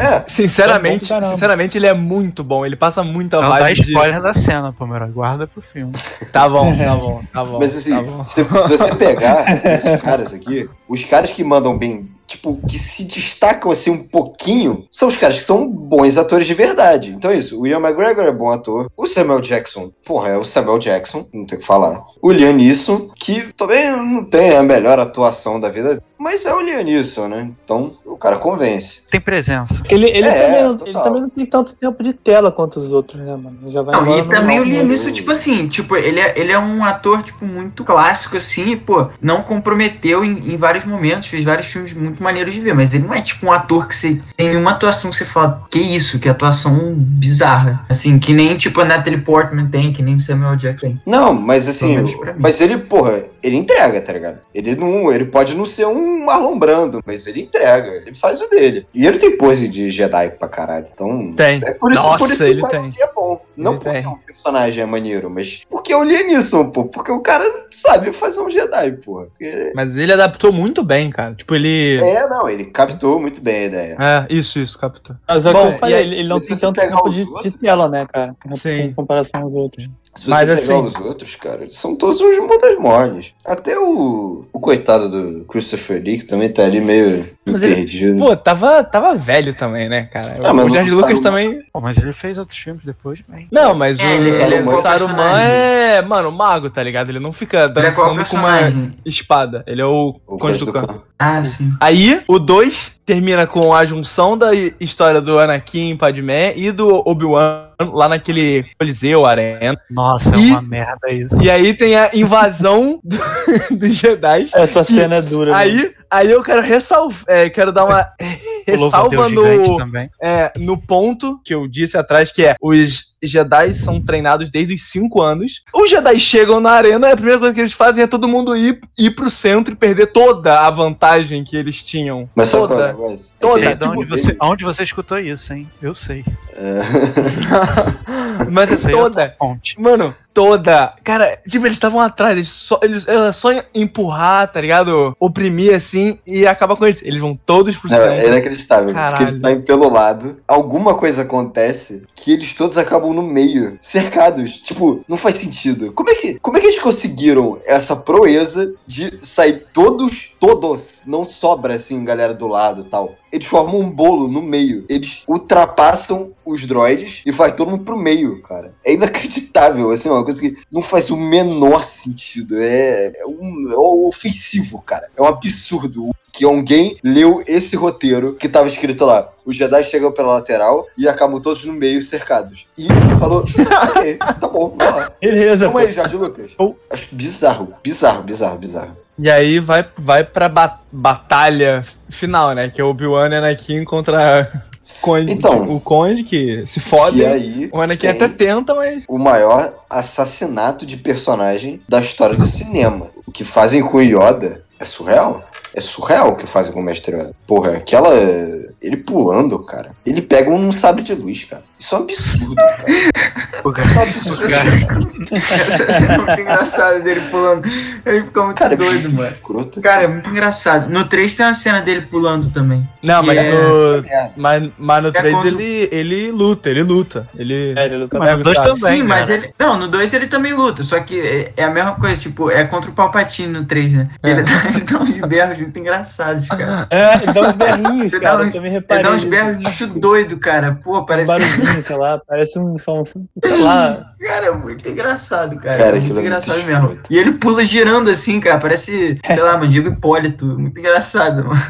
É, Sinceramente, É sinceramente, ele é muito bom. Ele passa muito a Não dá vibe de... spoiler da cena, Palmeira. Guarda pro filme. Tá bom, <laughs> tá bom, tá bom. Mas assim, tá bom. se, se você pegar esses caras aqui, os caras que mandam bem, tipo, que se destacam assim um pouquinho, são os caras que são bons atores de verdade. Então é isso, o Ian McGregor é bom ator, o Samuel Jackson, porra, é o Samuel Jackson, não tem o que falar. O Liam Neeson, que também não tem a melhor atuação da vida, mas é o Liam Neeson, né? Então o cara convence. Tem presença. Ele, ele, É, também, não- ele também não tem tanto tempo de tela quanto os outros, né, mano? Ele Já vai Não, e também o? Neeson, tipo assim, tipo, ele é, ele é um ator, tipo, muito clássico, assim, e, pô, não comprometeu em, em vários momentos, fez vários filmes muito maneiros de ver, mas ele não é, tipo, um ator que você tem uma atuação que você fala, que isso, que atuação bizarra. Assim, que nem, tipo, a Natalie Portman tem, que nem o Samuel Jackson tem. Não, mas assim, mas ele, porra, ele entrega, tá ligado? Ele não, ele pode não ser um Marlon Brando, mas ele entrega, ele faz o dele. E ele tem pose de Jedi pra caralho, então... Tem. É por isso, Nossa, por isso ele tem. É bom. Não porque tem. o personagem é maneiro, mas porque é o Liam Neeson, pô. Porque o cara sabe fazer um Jedi, pô. Porque- Mas ele adaptou muito bem, cara. Tipo, ele... É, não, ele captou muito bem a ideia. É, isso, isso, captou. Mas é o que Bom, eu falei, ele, ele não tem tanto tempo os de, outros- de tela, né, cara? Sim. Em comparação aos outros. Se Mas você pegar assim- os outros, cara, são todos uns mundas moles. Até o, o coitado do Christopher Lee, que também tá ali meio Mas ele- perdido. Pô, tava, tava velho também, né, cara? Ah, o George não Lucas também. Pô, mas ele fez outros filmes depois, Não, mas É, o ele- ele é o Saruman é, mano, mago, tá ligado? Ele não fica Ele é dançando com uma espada. Ele é o, O Conde do Khan. Ah, sim. Aí, o 2 termina com a junção da história do Anakin, Padmé e do Obi-Wan lá naquele Coliseu, Arena. Nossa, E- é uma merda isso. E aí tem a invasão <laughs> do- dos Jedi. Essa cena é dura. né? Aí, aí eu quero ressalvar, é, quero dar uma <laughs> O ressalva no, também. é, no ponto que eu disse atrás, que é os Jedi são treinados desde os 5 anos. Os Jedi chegam na arena e a primeira coisa que eles fazem é todo mundo ir, ir pro centro e perder toda a vantagem que eles tinham. Mas sabe qual é o toda. Toda, Sei É de onde tipo, você, onde você escutou isso, hein? Eu sei. <laughs> Mas é sei a toda. Mano, toda. Cara, tipo, eles estavam atrás, eles só, eles, era só empurrar, tá ligado? Oprimir assim e acabar com eles. Eles vão todos pro Não, centro. é inacreditável. Porque Caralho. eles saem pelo lado, alguma coisa acontece que eles todos acabam no meio, cercados. Tipo, não faz sentido. Como é que, como é que eles conseguiram essa proeza de sair todos, todos, não sobra assim galera do lado e tal. Eles formam um bolo no meio. Eles ultrapassam os droids e vai todo mundo pro meio, cara. É inacreditável, assim, uma coisa que não faz o menor sentido. É, é um, é ofensivo, cara. É um absurdo que alguém leu esse roteiro que tava escrito lá. Os Jedi chegam pela lateral e acabam todos no meio cercados. E falou: <laughs> ok, tá bom, vai lá. Beleza, pô. aí, Jorge Lucas. Acho bizarro, bizarro, bizarro, bizarro. E aí vai, vai pra ba- batalha final, né? Que é o Obi-Wan e Anakin contra <laughs> Conde, Então. o Conde, que se fode. E aí. O Anakin até tenta, mas. O maior assassinato de personagem da história do cinema. O que fazem com o Yoda é surreal. É surreal o que fazem com o Mestre Yoda. Porra, aquela. Ele pulando, cara. Ele pega um sabre de luz, cara. Isso é um absurdo, cara. Isso é um absurdo. Essa cena é muito engraçada dele pulando. Ele fica muito Cara, é doido, mano. Escroto. Cara, é muito engraçado. No 3 tem uma cena dele pulando também. Não, mas é- no. Mas, mas no É 3 contra- ele, ele luta, ele luta. Ele. É, ele luta Mas no dois tá. também. Sim, mas cara. ele. Não, no 2 ele também luta, só que é, é a mesma coisa, tipo, é contra o Palpatine no 3, né? Ele, dá, <laughs> ele dá uns berros muito engraçados, cara. É, ele dá uns <laughs> berrinhos, Ele cara. dá eu uns- também Ele reparei. dá uns berros muito doido, cara. Pô, parece. barulhinho, sei lá, parece um sei lá. Cara, é muito engraçado, cara. Cara, é muito é muito engraçado mesmo. escroto. E ele pula girando assim, cara. Parece, sei lá, mano, Diego Hipólito. Muito engraçado, mano.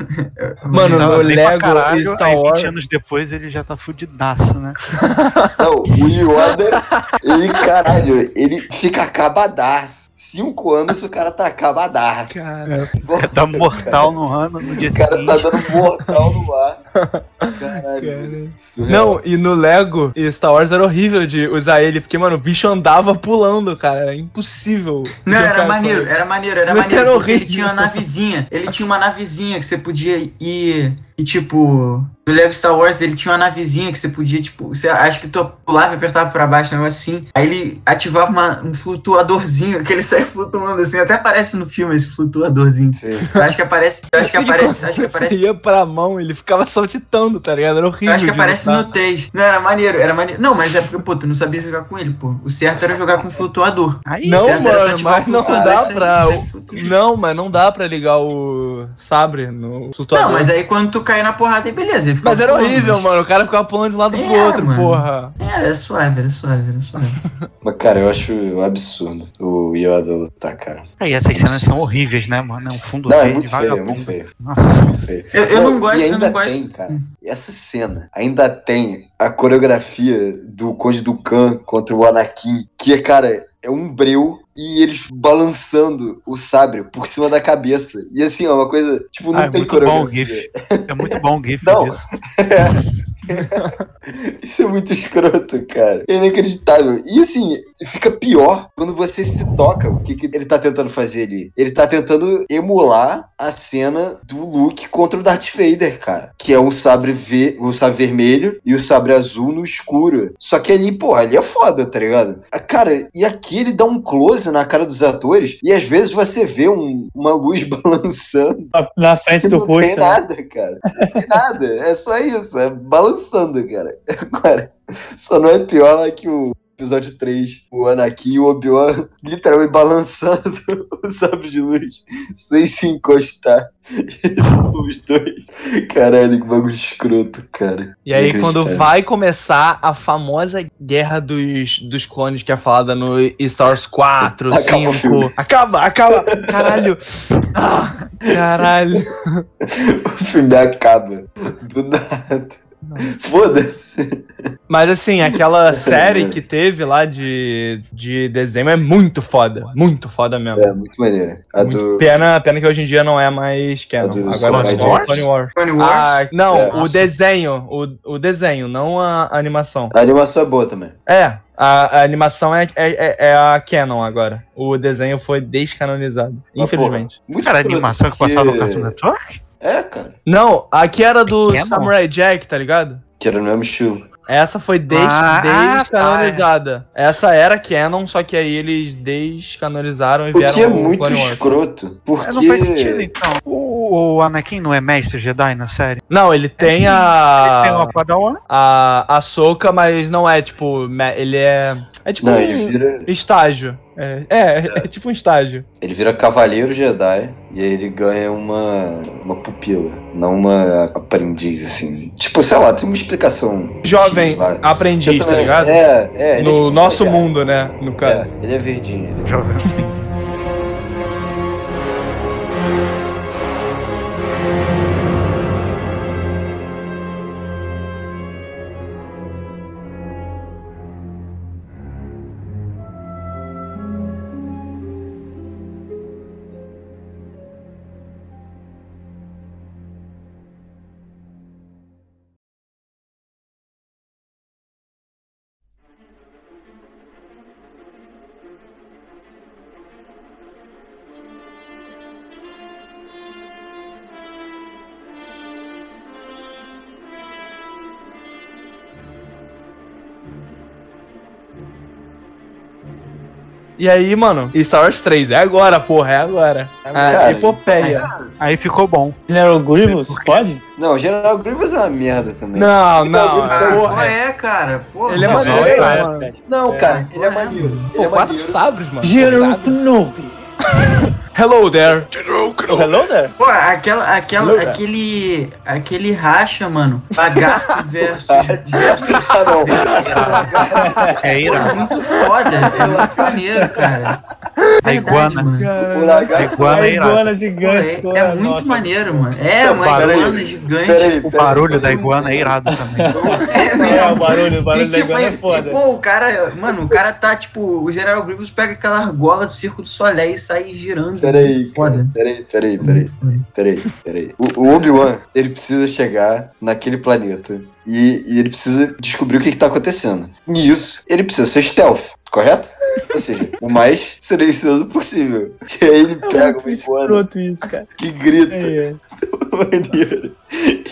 Mano, Tava no bem pra Lego caralho, e Star aí 20 Wars. anos depois ele já tá fudidaço, né? <laughs> Não, o Yoda, ele, caralho, ele fica acabadaço. Cinco anos o cara tá acabadaço. Cara, É dar mortal no ano, no dia O cara tá seguinte. dando mortal no ar. <laughs> Caralho. surreal. Não, e no Lego e Star Wars era horrível de usar ele, porque, mano, o bicho andava pulando, cara. Era impossível. Não, era maneiro, era maneiro, <laughs> era maneiro. era porque ele tinha uma navezinha. Ele tinha uma navezinha que você podia ir. E tipo, no Lego Star Wars ele tinha uma navezinha que você podia, tipo, você acha que tu pulava e apertava pra baixo, um negócio assim. Aí ele ativava uma- um flutuadorzinho, que ele <laughs> sai flutuando assim. Até aparece no filme esse flutuadorzinho. Acho que aparece. Eu acho que Ele, aparece. Acho que você aparece. ia pra mão, ele ficava saltitando, tá ligado? Era horrível. Eu acho que aparece no 3. Não, era maneiro, era maneiro. Não, mas é porque, pô, tu não sabia jogar com ele, pô. O certo era jogar com flutuador. Aí, Não, mano, mas o não dá pra-. Não, mas não dá pra ligar o sabre no flutuador. Não, mas aí quando tu cair na porrada, aí beleza. Ele Mas era pulando, horrível, mas- mano. O cara ficava pulando de um lado pro É, outro, mano. porra. É, era suave, era suave, era suave. <laughs> Mas, cara, eu acho absurdo o Yoda lutar, cara. aí essas cenas são horríveis, né, mano? É um fundo Não, é verde, muito feio, é vagabundo. muito feio. Nossa. Muito feio. Eu, eu não gosto, e eu ainda não gosto. tem, cara, essa cena, ainda tem a coreografia do Conde do Khan contra o Anakin, que, cara, é um breu e eles balançando o sabre por cima da cabeça. E assim, é uma coisa, tipo, não Ah, é tem muito bom o. GIF. É muito bom o GIF Não. disso. <laughs> <laughs> Isso é muito escroto, cara. É inacreditável. E assim, fica pior quando você se toca. O que, que ele tá tentando fazer ali? Ele tá tentando emular a cena do Luke contra o Darth Vader, cara. Que é o sabre, ve o sabre vermelho e o sabre azul no escuro. Só que ali, pô, ali é foda, tá ligado? Ah, Cara, e aqui ele dá um close na cara dos atores e às vezes você vê um- uma luz <laughs> balançando Na- frente do não rosto. tem né? nada, cara. Não tem nada. É só isso. É balançando, cara. <laughs> Agora, só não é pior que o episódio 3. O Anakin e o Obi-Wan <laughs> literalmente balançando <laughs> o sabre de luz sem se encostar. Os dois. Caralho, que bagulho escroto, cara. E aí, quando vai começar a famosa guerra dos, dos clones que é falada no Star Wars 4, Acaba o 5. filme. Acaba, acaba. Caralho. Ah, caralho. O filme acaba. Do nada. Foda-se. Mas assim, aquela <laughs> série que teve lá de, de desenho é muito foda. Muito foda mesmo. É, muito maneiro. A Muito do. Pena, pena que hoje em dia não é mais A canon. do Agora é. Clone Wars. Clone Wars. Ah, não, É. o desenho. O, o desenho, não a animação. A animação é boa também. É, a, a animação é, é, é- é a canon agora. O desenho foi descanonizado, Mas, infelizmente. porra, muito Cara, a animação que porque- passava no Cartoon Network? É, cara. Não, aqui era do Canon? Samurai Jack, tá ligado? Que era no mesmo estilo. Essa foi des Ah, ah, descanonizada. Essa era canon, só que aí eles descanonizaram e O vieram que é o muito Clone Wars. escroto, porque... É, não faz sentido, então. O, o Anakin não é mestre Jedi na série? Não, ele tem Ele a. tem uma Padawan? A, a Soca, mas não é tipo. Ele é. É tipo Não, um ele vira, estágio. É, é, é tipo um estágio. ele vira cavaleiro Jedi e aí ele ganha uma, uma pupila, não uma aprendiz, assim. Tipo, sei lá, tem uma explicação. Jovem aprendiz, Eu tá também- ligado? É, é. ele é no tipo nosso estagiário. mundo, né? No caso. É, ele é verdinho. ele- Jovem. E aí, mano, e Star Wars 3, é agora, porra, é agora. A Cara, epopeia. Aí ficou bom. General Grievous, pode? Não, General Grievous é uma merda também. Não, não, Ah, Ah, porra. qual é, cara? Porra, Ele é maneiro, cara. Cara. Não, É, cara, ele é é, maneiro. Pô, é quatro sabres, mano. General. Kenobi. Hello there. Oh, hello there? Pô, aquela, aquela, Lura. aquele, aquele racha, mano. Lagarto <laughs> versus, versus, não. É Pô, é irado. muito foda, é muito <laughs> maneiro, cara. A Verdade, iguana. mano. O A lagarto. iguana A é irado. iguana Pô, gigante. é, pô, é muito nossa. maneiro, mano. É, uma iguana gigante. Peraí, O peraí. barulho da iguana é irado também. <laughs> É, É, mesmo. o barulho, o barulho E, da tipo, iguana é e- foda. pô, o cara, mano, o cara tá, tipo, o General Grievous pega aquela argola do Circo do Soleil e sai girando. Peraí, foda. Peraí, peraí, peraí, peraí, peraí. O, o Obi-Wan, ele precisa chegar naquele planeta e, e ele precisa descobrir o que, que tá acontecendo. Nisso, ele precisa ser stealth, correto? Ou seja, o mais silencioso possível. E aí ele É pega escroto isso, cara. que grita É, é. Maneiro.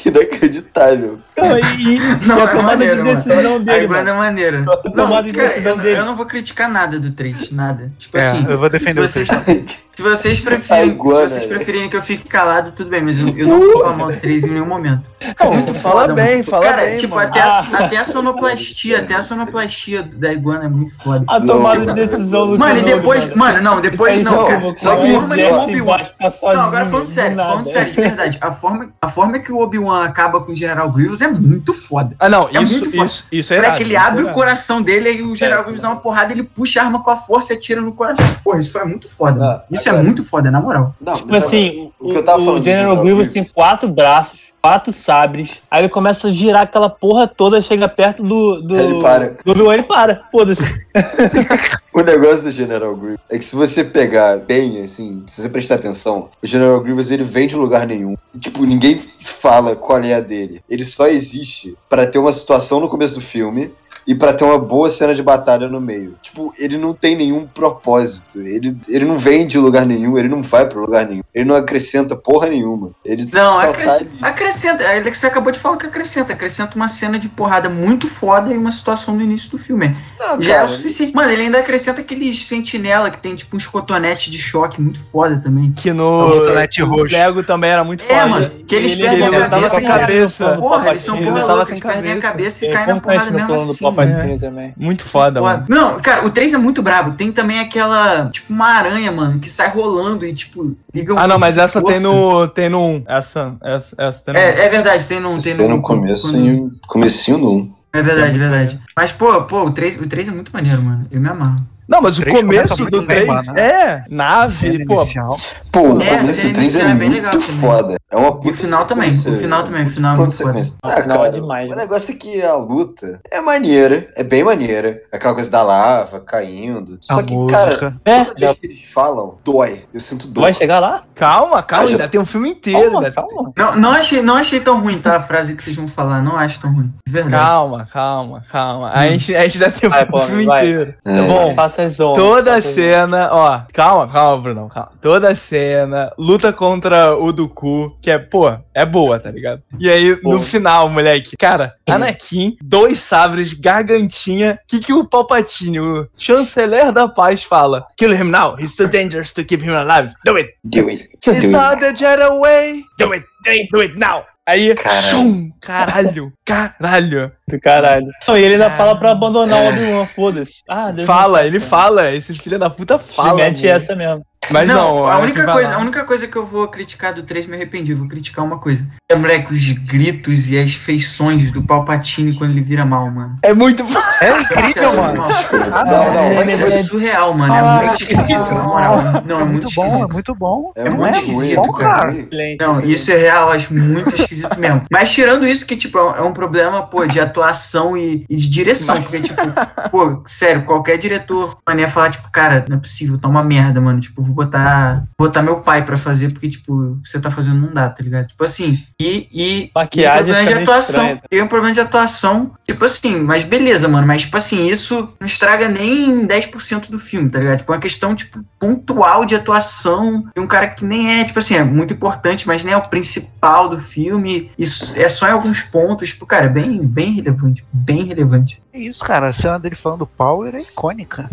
Inacreditável. Não, e, e <laughs> Não, a é tomada maneiro, de mano. decisão A dele, iguana mano. é maneira. Tomada Não, de decisão eu, dele. eu não vou criticar nada do 3, nada. Tipo É, assim, eu vou defender o <laughs> se vocês, <laughs> 3. se vocês A preferem, iguana, se vocês né? preferirem que eu fique calado, tudo bem, mas eu, eu não vou falar mal do 3 em nenhum momento. Não, Muito fala foda, bem, mano. fala Cara, bem, tipo, mano. até, a, Ah. até a sonoplastia, até a sonoplastia da iguana é muito foda. A Não. tomada de decisão do Mano, e depois, mano. mano, não, depois não, só cara. a o forma que o exército Obi-Wan embaixo tá sozinho, Não, agora falando do sério, falando sério, de verdade. A forma, a forma que o Obi-Wan acaba com o General Grievous é muito foda. Ah, não, É isso, muito foda. isso, isso é Moleque, irado. ele isso é abre o irado. coração dele e o General É, Grievous dá uma porrada, ele puxa a arma com a força e atira no coração. Porra, isso foi muito foda. Ah. Isso agora- é muito foda, na moral. Não, Tipo assim, o que eu tava o, falando o General Grievous tem quatro braços, quatro sabres. Aí ele começa a girar aquela porra toda, chega perto do. do ele para. Do Obi-Wan ele para. Foda-se. <laughs> O negócio do General Grievous é que se você pegar bem, assim, se você prestar atenção, o General Grievous ele vem de lugar nenhum. E, tipo, ninguém fala qual é a dele. Ele só existe pra ter uma situação no começo do filme e pra ter uma boa cena de batalha no meio. Tipo, ele não tem nenhum propósito. Ele, ele não vem de lugar nenhum, ele não vai pra lugar nenhum. Ele não acrescenta porra nenhuma. Ele Não, só acrescenta, tá acrescenta. É ele que você acabou de falar que acrescenta. Acrescenta uma cena de porrada muito foda e uma situação no início do filme. Não, Já é o cara, suficiente. Mano, ele ainda acrescenta aquele sentinela que tem tipo uns cotonetes de choque muito foda também. Que É no, um cotonete no roxo. Lego também era muito É, foda. mano, que eles Ele- perdem ele a cabeça. com a e- cabeça. Porra, eles são porra louca, sem eles perdem a cabeça. e É caem na porrada mesmo plano do assim. Palpatine também. Muito foda, Foda. mano. Não, cara, o 3 é muito brabo. Tem também aquela, tipo, uma aranha, mano, que sai rolando e, tipo, liga um Ah, não, mas essa tem força. no. Tem no 1. Essa, essa, essa tem no 1. É, é verdade, tem no, tem Isso é no, no começo quando- e comecinho do 1. É verdade, é verdade. Mas, pô, pô, o 3, o 3 é muito maneiro, mano. Eu me amarro. Não, mas o três começo do muito bem, 3 mano. é nave, Cena pô. inicial. Pô, o É, começo do 3 é inicial é bem muito legal também. foda. É uma E o puta final também. O final também. O final é Puta muito foda. O Ah, cara, é demais, o né? negócio é que a luta é maneira, é bem maneira. Aquela coisa da lava caindo. Só A que, música. cara, É, toda já que eles falam, dói. Eu sinto dor. vai chegar lá? Calma, calma, Ah, já- ainda tem um filme inteiro. Calma, calma. Não, não, achei, não achei tão ruim, tá? A frase que vocês vão falar. Não acho tão ruim. De verdade. Calma, calma, calma. A, gente, a gente ainda tem Vai, o Paulo, filme inteiro. É. Tá bom? Faça Toda as cena, ó, calma, calma, Brunão, calma. Toda cena, luta contra o Dooku, que é, pô, é boa, tá ligado? E aí, Pô. no final, moleque, cara, Anakin, dois sabres, gargantinha, que que o Palpatine, o chanceler da paz, fala? Kill him now, he's too dangerous to keep him alive. Do it! Do it. It's Do it. not the Jedi way! Do it! Do it, do it now! Aí, Caralho. shum, caralho, caralho. Do caralho. Não, e ele ainda fala pra abandonar o Obi-Wan, foda-se. Ah, Deus Fala, ele fala, esses filha da puta Fala, falam. mete mano. essa mesmo. Mas não, a é única, coisa, lá. a única coisa que eu vou criticar do 3 me arrependi. Vou criticar uma coisa. É, moleque, os gritos e as feições do Palpatine quando ele vira mal, mano. É muito. É <laughs> incrível, é mano. surreal. Não, não, É, mas é- é surreal, mano. É Ah, muito esquisito, na moral. Não, é É muito muito bom, é esquisito. muito bom. É, É muito esquisito, muito cara. Não, isso é real, eu acho muito esquisito mesmo. Mas tirando isso, que, tipo, é um- é problema, pô, de atuação e, e de direção. Porque, tipo, pô, sério, qualquer diretor mania falar, tipo, cara, não é possível, tá uma merda, mano. Tipo, vou botar, botar meu pai pra fazer, porque, tipo, o que você tá fazendo não dá, tá ligado? Tipo assim, e. e Maquiagem e um problema de atuação. estranha. E um problema de atuação, tipo assim, mas beleza, mano. Mas, tipo assim, isso não estraga nem 10% do filme, tá ligado? Tipo, é uma questão, tipo, pontual de atuação de um cara que nem é, tipo assim, é muito importante, mas nem é o principal do filme. Isso é só em alguns pontos, tipo, cara, é bem, bem relevante, bem relevante. É isso, cara. A cena dele falando power é icônica.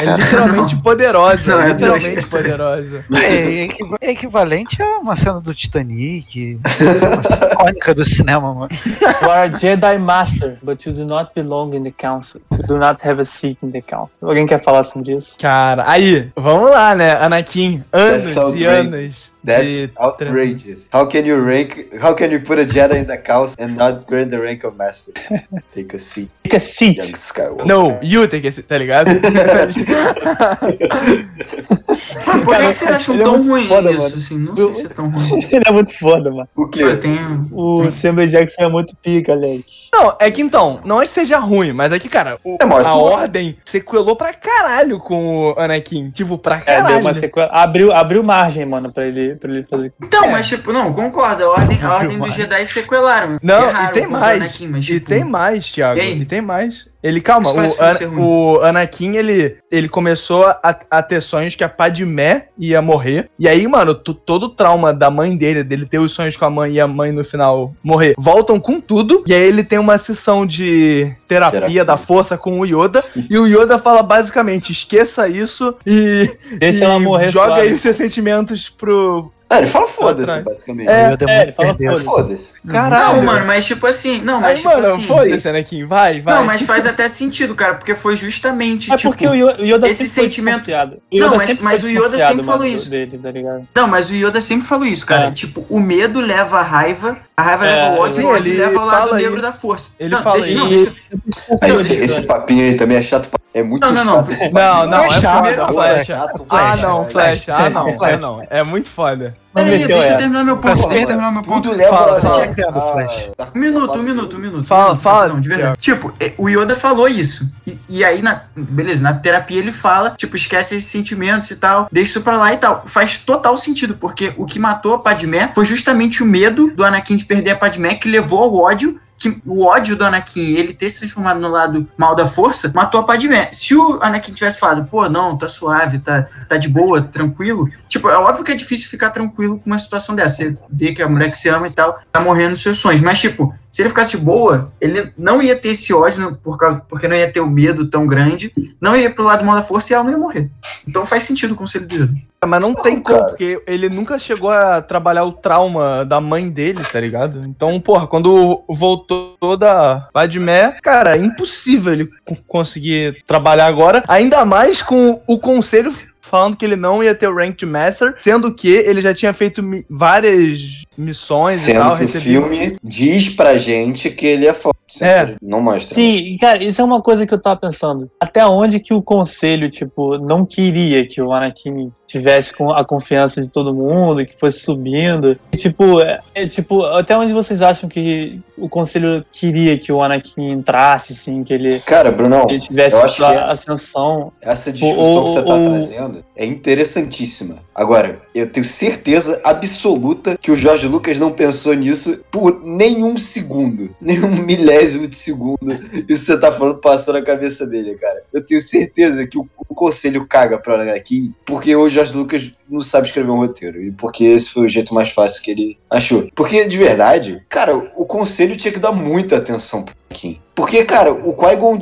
É literalmente poderosa. Não, é literalmente poderosa. <laughs> É, equiva- é equivalente a uma cena do Titanic, uma cena icônica do cinema, mano. You are a Jedi Master, but you do not belong in the council. You do not have a seat in the council. Alguém quer falar sobre isso? Cara, aí, vamos lá, né? Anakin, anos e anos. That's de outrageous. How can you rank? How can you put a Jedi in the council and not grant the rank of master? <laughs> Take a seat, Take a seat. young Skywalker. Não, you tem que ser, tá ligado? <laughs> Por que, que vocês acham é tão muito ruim foda, isso, mano. assim? Não sei se é tão ruim. <laughs> Ele é muito foda, mano. O quê? Eu tenho... O Samuel Jackson é muito pica, Alex. Não, é que então, não é que seja ruim, mas é que, cara, o- É, a ordem sequelou pra caralho com o Anakin. Tipo, pra É, caralho. deu uma sequela. Abriu, abriu margem, mano, pra ele, pra ele fazer. Então, mas tipo, não, concordo. A ordem, a ordem dos Jedi sequelaram. Não, Erraram e tem contra o mais. Anakin, mas, E tipo, tem mais, Thiago. E? E tem mais. Ele, calma, o, ruim. o Anakin, ele, ele começou a, a ter sonhos que a Padmé ia morrer. E aí, mano, todo o trauma da mãe dele, dele ter os sonhos com a mãe e a mãe no final morrer, voltam com tudo. E aí ele tem uma sessão de terapia, Terapia. da força com o Yoda. e o Yoda fala basicamente, esqueça isso e, Deixa e ela morrer joga suave. aí os seus sentimentos pro... Ah, ele fala foda-se, basicamente. É, é, ele fala foda-se. Foda-se. Caralho. Não, mano, mas tipo assim. Não, mas Aí, tipo mano, assim. Anakin, vai, vai. Não, mas faz até sentido, cara, porque foi justamente. É tipo, porque o Yo- o Yoda esse sempre foi sentimento- desconfiado. O Não, mas- mas foi o Yoda sempre falou isso. Dele, tá? Não, mas o Yoda sempre falou isso, cara. É. Tipo, o medo leva a raiva, a raiva É, leva o ódio, e o ódio ele leva ao lado negro da força. Ele não, fala deixa, aí. não, deixa, esse, esse papinho aí também é chato. pra- É muito Não, não, não. chato Não, não, é Flash, foda, primeiro, Flash. chato, Ah, Flash, não. Flash. Ah, não, Flash. Flash não. É muito foda. Peraí, deixa eu terminar meu ponto. Deixa eu terminar meu ponto. Leva Fala, fala. Criando a- Flash. a- Um minuto, um minuto, um minuto. Fala, fala, Não, de verdade. Tipo, é, o Yoda falou isso. E, e aí, na, beleza, na terapia ele fala, tipo, esquece esses sentimentos e tal, deixa isso pra lá e tal. Faz total sentido, porque o que matou a Padmé foi justamente o medo do Anakin de perder a Padmé que levou ao ódio. Que o ódio do Anakin, ele ter se transformado no lado mal da força, matou a Padmé. Se o Anakin tivesse falado, pô, não, tá suave, tá, tá de boa, tranquilo. Tipo, é óbvio que é difícil ficar tranquilo com uma situação dessa. Você vê que a mulher que você ama e tal tá morrendo nos seus sonhos. Mas, tipo, se ele ficasse boa, ele não ia ter esse ódio, por causa, porque não ia ter o medo tão grande, não ia pro lado mal da força e ela não ia morrer. Então faz sentido o conselho do Yoda. Mas não tem como, porque ele nunca chegou a trabalhar o trauma da mãe dele, tá ligado? Então, porra, quando voltou da Padmé, cara, é impossível ele co- conseguir trabalhar agora, ainda mais com o conselho falando que ele não ia ter o rank de Master, sendo que ele já tinha feito várias missões e Sendo tal, que o recebido- filme diz pra gente que ele é foda. É. Não mostra. Sim, cara, isso é uma coisa que eu tava pensando. Até onde que o conselho, tipo, não queria que o Anakin tivesse com a confiança de todo mundo, que fosse subindo. E, tipo, é, é, tipo, até onde vocês acham que o conselho queria que o Anakin entrasse, assim, que ele, Cara, Brunão, ele tivesse eu acho é- ascensão. essa discussão ou- que você tá ou- trazendo é interessantíssima. Agora, eu tenho certeza absoluta que o Jorge Lucas não pensou nisso por nenhum segundo. <laughs> Nenhum milésimo de segundo. Isso você tá falando passou na cabeça dele, cara. Eu tenho certeza que o, o conselho caga pro Anakin porque o Jorge Lucas não sabe escrever um roteiro. E porque esse foi o jeito mais fácil que ele achou. Porque, de verdade, cara, o conselho tinha que dar muita atenção pro Anakin. Porque, cara, o Qui-Gon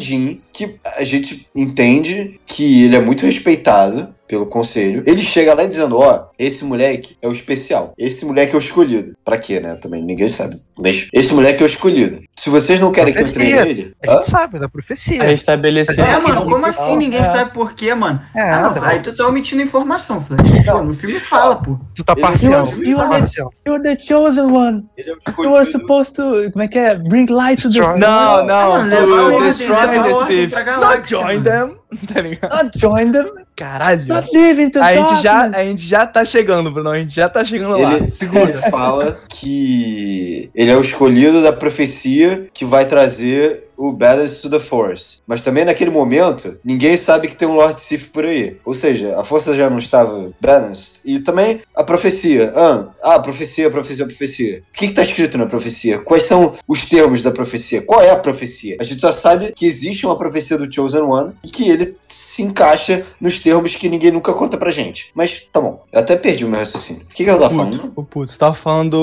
que a gente entende que ele é muito respeitado pelo conselho, ele chega lá dizendo, ó, esse moleque é o especial. Esse moleque é o escolhido. Pra quê, né? Também ninguém sabe. Mas esse moleque é o escolhido. Se vocês não querem que eu treine Profecia. ele... A Hã? gente sabe da profecia. É, É, a mano, como assim? Ninguém É. sabe por quê, mano. É, Ah, não, tá aí tu tá omitindo informação, Flash. Pô, no filme fala, pô. Tu tá parcial. You- tu you tá are- parcial. You're the chosen one. Ele é o You were escolhido. supposed to. Como é que é? Bring light to the. Não, não, Ah, levar ordem, levar the ordem pra Not galáxia, join mano. them. <laughs> Tá ligado? Not join them. Caralho. Not live into A gente, já, darkness. a gente já tá chegando, Bruno. A gente já tá chegando lá. Ele, Segura. ele fala que ele é o escolhido da profecia que vai trazer o Balance to the Force. Mas também naquele momento, ninguém sabe que tem um Lord Sith por aí. Ou seja, a força já não estava balanced. E também a profecia. Ah, ah profecia, profecia, profecia. O que, que tá escrito na profecia? Quais são os termos da profecia? Qual é a profecia? A gente só sabe que existe uma profecia do Chosen One e que ele se encaixa nos termos que ninguém nunca conta pra gente. Mas tá bom. Eu até perdi o meu raciocínio. O que, que eu tava falando? O puto, você tava falando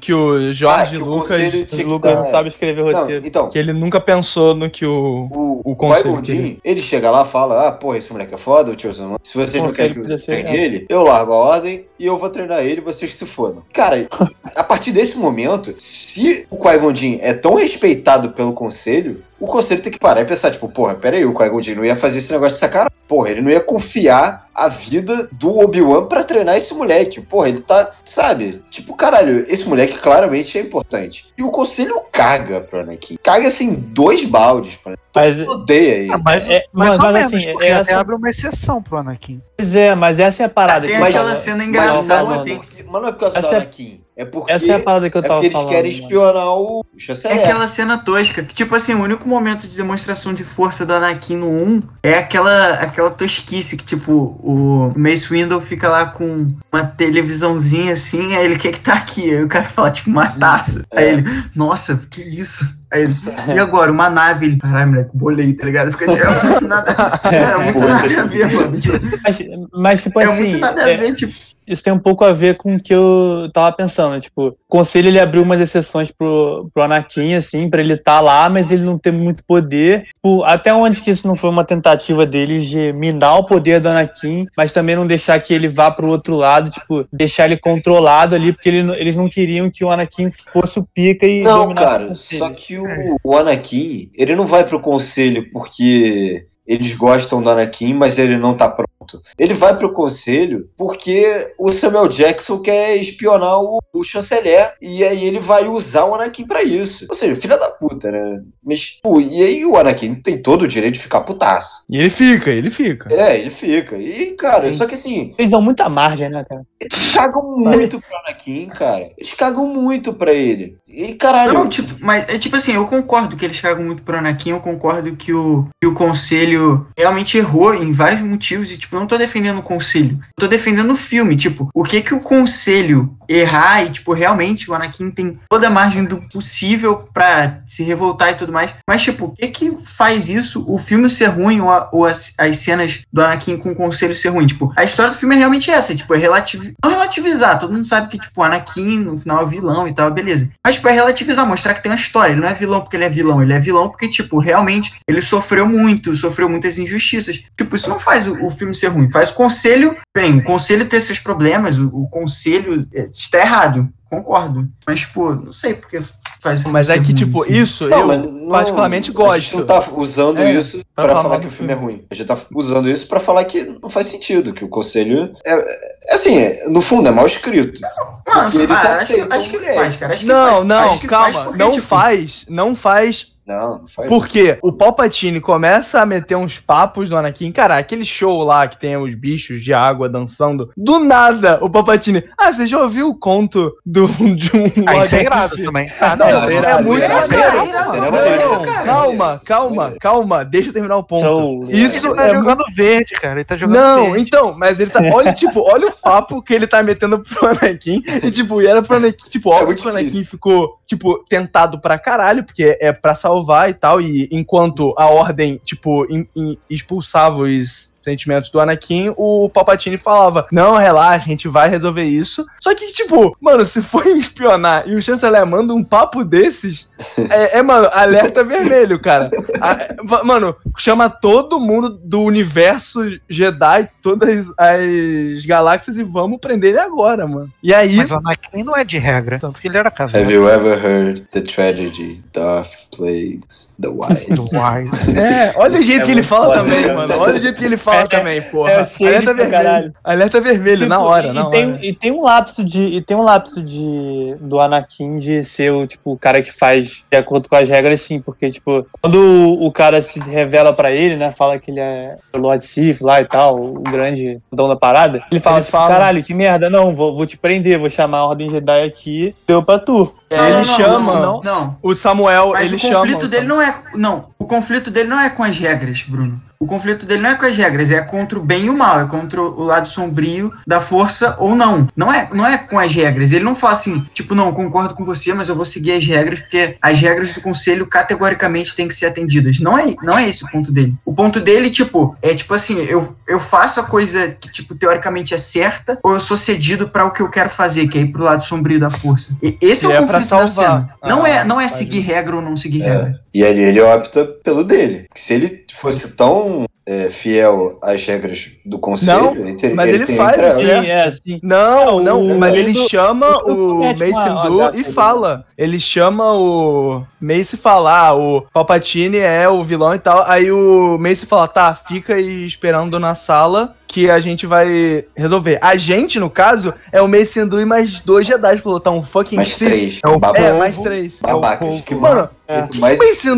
que o Ah, Jorge que o Lucas. que Lucas dar- não sabe escrever Não, roteiro. então, Que ele nunca pensou no que o. O, O o conselho Jinn, ele chega lá e fala, ah, porra, esse moleque é foda, o. Se vocês não querem que eu treine ele, eu largo a ordem e eu vou treinar ele e vocês se fodam. Cara, <laughs> a partir desse momento, se o Qui-Gon é tão respeitado pelo conselho, o conselho tem que parar e pensar, tipo, porra, peraí, o Qui-Gon não ia fazer esse negócio de sacanagem. Porra, ele não ia confiar a vida do Obi-Wan pra treinar esse moleque. Porra, ele tá, sabe? Tipo, caralho, esse moleque claramente é importante. E o conselho caga pro Anakin. Caga, assim, dois baldes pra Mas, Odeia ele. Ah, mas, É, mas- mas, menos, assim, porque essa- até abre uma exceção pro Anakin. pois é, mas essa é a parada. tem mas- aquela tava- cena Mas engraçada, não, é porque- mas não é por causa Essa do é- Anakin. É porque, Essa é a parada que eu é tava porque eles falando. querem mano. espionar o É chanceler. aquela cena tosca, que tipo assim, o único momento de demonstração de força do Anakin no 1 é aquela, aquela tosquice que tipo, o Mace Windu fica lá com uma televisãozinha assim, aí ele quer que tá aqui, aí o cara fala tipo uma taça, aí É. ele, nossa, que isso? Aí ele, e agora, uma nave, ele, caralho, moleque, bolei, tá ligado? Fica tipo, é muito nada, <laughs> é muito Pô, nada a ver, mano, tipo, Mas, mas, tipo é assim, muito nada é- a ver, tipo, isso tem um pouco a ver com o que eu tava pensando. Tipo, o conselho ele abriu umas exceções pro, pro Anakin, assim, pra ele estar lá, mas ele não ter muito poder. Tipo, até onde que isso não foi uma tentativa deles de minar o poder do Anakin, mas também não deixar que ele vá pro outro lado, tipo, deixar ele controlado ali, porque ele eles não queriam que o Anakin fosse o pica e Não, cara, só que o, o Anakin, ele não vai pro conselho porque eles gostam do Anakin, mas ele não tá pronto. Ele vai pro conselho porque o Samuel Jackson quer espionar o, o chanceler e aí ele vai usar o Anakin pra isso. Ou seja, filha da puta, né? Mas, pô, e aí o Anakin tem todo o direito de ficar putaço. E ele fica, ele fica. É, ele fica. E, cara, Sim. só que assim, Eles dão muita margem, né, cara? eles cagam muito pro Anakin, cara. Eles cagam muito pra ele. E, caralho. Não, tipo, mas é tipo assim, eu concordo que eles cagam muito pro Anakin, eu concordo que o, que o conselho realmente errou em vários motivos, e tipo, não tô defendendo o conselho, tô defendendo o filme, tipo, o que que o conselho errar e, tipo, realmente o Anakin tem toda a margem do possível pra se revoltar e tudo mais, mas, tipo, o que que faz isso, o filme ser ruim ou, a- ou as, as cenas do Anakin com o conselho ser ruim? Tipo, a história do filme é realmente essa, tipo, é relativi não relativizar, todo mundo sabe que, tipo, o Anakin no final é vilão e tal, beleza. Mas, tipo, é relativizar, mostrar que tem uma história. Ele não é vilão porque ele é vilão, ele é vilão porque, tipo, realmente ele sofreu muito, sofreu muitas injustiças. Tipo, isso não faz o, o filme ser ruim. Faz o conselho, bem, o conselho ter seus problemas, o, o conselho é, está errado, concordo. Mas, tipo, não sei porque faz o filme Mas ser é que, ruim, tipo, assim. isso Não, eu não- particularmente A gente gosto. não tá usando É, isso pra pra falar falar que o filme é ruim. A gente tá usando isso pra falar que não faz sentido, que o conselho é, é assim, é- no fundo é mal escrito. Mano, eles ah, acho, aceitam acho que mulher. faz, cara. Acho que Não, faz. não, acho que faz calma. porque, não tipo, faz, não faz. Não, não faz. Porque o Palpatine começa a meter uns papos no Anakin. Cara, aquele show lá que tem os bichos de água dançando. Do nada, o Palpatine. Ah, você já ouviu o conto do, <laughs> de um. Ah, isso é irado Sith?" também. Ah, Não, não, Não, é é muito é cara. calma, é calma, calma. Deixa eu terminar o ponto. Show. Isso ele tá é jogando verde, cara. Ele tá jogando Não, verde. então, mas ele tá. Olha, <laughs> tipo, olha o papo que ele tá metendo pro Anakin. E, tipo, e era pro Anakin. Tipo, óbvio que o Anakin ficou, tipo, tentado pra caralho, porque é pra salvar e tal. E enquanto a ordem, tipo, em- em- expulsava os sentimentos do Anakin, o Palpatine falava: Não, relaxa, a gente vai resolver isso. Só que, tipo, mano, se for <laughs> espionar e o chanceler manda um papo desses, é, é, mano, alerta <laughs> vermelho, cara. A- mano, chama todo mundo do universo Jedi, todas as galáxias e vamos prender ele agora, mano. E aí. Mas o Anakin não é de regra. Tanto que ele era casado. Have you ever heard the tragedy Darth plagues the <laughs> wild? Do Wise. É, olha o jeito É que ele fala também, né? mano. Olha o jeito que ele fala É, também, porra. é cheio alerta vermelho. caralho. Alerta vermelho, na Tipo, hora, e, na e tem, hora. E tem um lapso de. E tem um lapso de. Do Anakin de ser o, tipo, o cara que faz de acordo com as regras, sim. Porque, tipo, quando o, cara se revela pra ele, né? Fala que ele é o Lord Sith lá e tal, o grande dono da parada. Ele fala, Ele tipo, fala- caralho, que merda, não, vou, vou te prender, vou chamar a Ordem Jedi aqui, deu pra tu. E aí ele não, não, chama- Não, não. O Samuel, Mas ele o chama. conflito o dele não é. Não, o conflito dele não é com as regras, Bruno. O conflito dele não é com as regras, é contra o bem e o mal, é contra o lado sombrio da força ou não. Não é, não é com as regras. Ele não fala assim, tipo, não, concordo com você, mas eu vou seguir as regras, porque as regras do conselho categoricamente têm que ser atendidas. Não é, não é esse o ponto dele. O ponto dele, tipo, é tipo assim, eu, eu faço a coisa que, tipo, teoricamente é certa, ou eu sou cedido para o que eu quero fazer, que é ir pro lado sombrio da força. E esse Que é é o pra conflito da cena. Não Ah, é, não é seguir regra ou não seguir É. regra. E aí ele opta pelo dele. Se ele fosse tão é, fiel às regras do conselho, Não, ele mas ele tem faz isso, é, sim. Não, Não, não, o- mas ele chama o- o Windu gafe e fala. Ele chama o Mace e fala, ah, o Palpatine é o vilão e tal. Aí o Mace fala, tá, fica aí esperando na sala que a gente vai resolver. A gente, no caso, é o Mace e mais dois Jedi pra lutar um fucking Mais Sith. três. É o É, povo. mais três. babacas. É o que, Mano, É. o que, o Mace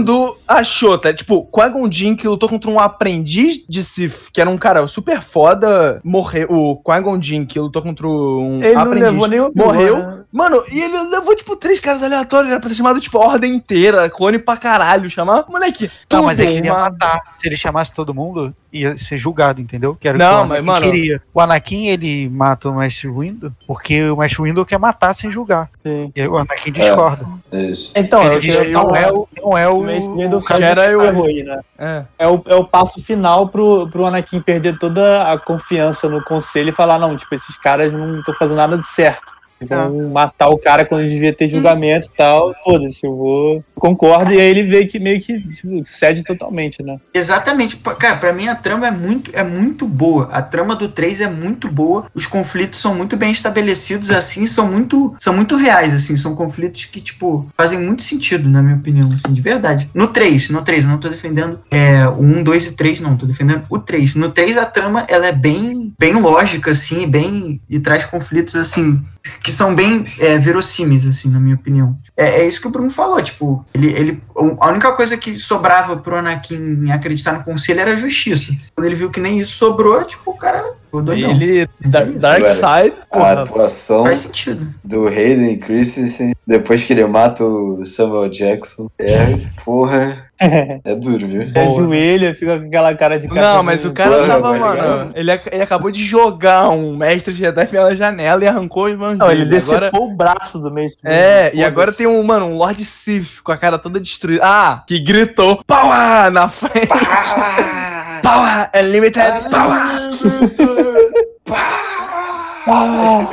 achou, tá? Tipo, Qui-Gon Jinn que lutou contra um aprendiz de Sith, que era um cara super foda, morreu. O Qui-Gon Jinn que lutou contra um Ele não aprendiz. levou nem morreu. né? Mano, e ele levou, tipo, três caras aleatórios. Era pra ter chamado, tipo, a ordem inteira. Clone pra caralho. Chamar, moleque. Não, mas é tudo, que ele ia matar. Se ele chamasse todo mundo, ia ser julgado, entendeu? Que era Não, o que o mas, Anakin mano- queria. O Anakin, ele mata o Mestre Windu porque o Mestre Windu quer matar sem julgar. Sim. E o Anakin discorda. É isso. Então, ele eu diz queria não falar. é o, não é o, O Mace Windu o faz que era o heroína. É. É o, é o passo final pro, pro Anakin perder toda a confiança no conselho e falar, não, tipo, esses caras não estão fazendo nada de certo. Vão matar o cara quando devia ter julgamento e tal. Foda-se, eu vou. Concordo. E aí ele vê que meio que tipo, cede totalmente, né? Exatamente. Cara, pra mim a trama é muito, é muito boa. A trama do 3 é muito boa. Os conflitos são muito bem estabelecidos, assim, são muito, são muito reais, assim. São conflitos que, tipo, fazem muito sentido, na minha opinião, assim, de verdade. No 3, no 3, eu não tô defendendo é, o 1, 2 e 3, não. Tô defendendo o 3. No 3, a trama, ela é bem, bem lógica, assim, bem... E traz conflitos, assim, que são bem é, verossímeis, assim, na minha opinião. É, é isso que o Bruno falou, tipo, ele, ele, a única coisa que sobrava pro Anakin acreditar no conselho era a justiça. Quando ele viu que nem isso sobrou, tipo, o cara doidão. Ele. É isso. Dark Side, A porra. atuação Faz sentido. do Hayden Christensen, depois que ele mata o Samuel Jackson, é, porra, <laughs> é duro, viu? Ajoelha, fica com aquela cara de Não, mas o cara Porra, tava, mano. Ele, ele acabou de jogar um mestre Jedi pela janela e arrancou os manguinhos. Não, ele decepou agora... o braço do Windu, É, e agora tem um, mano, um Lord Sith com a cara toda destruída. Ah, que gritou Power na frente. <laughs> Power Unlimited Power.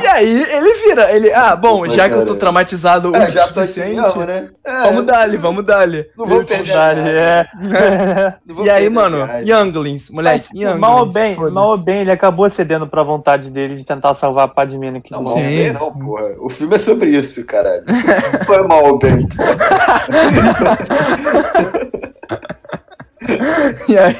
E aí ele vira, ele, ah, bom, já que eu tô Cara. traumatizado o É, já tô aqui, suficiente, vamos, né? É, vamos dar-lhe, vamos dar-lhe. Não vou perder nada. é. <laughs> Não vou E aí, mano, viagem. Younglings, moleque, Mas, Younglings. mal ou bem, mal ou bem, ele acabou cedendo pra vontade dele de tentar salvar a no Não, Kingdom. mal ou bem não, porra. O filme é sobre isso, caralho. Não <laughs> foi mal ou bem. <laughs> <laughs> E aí,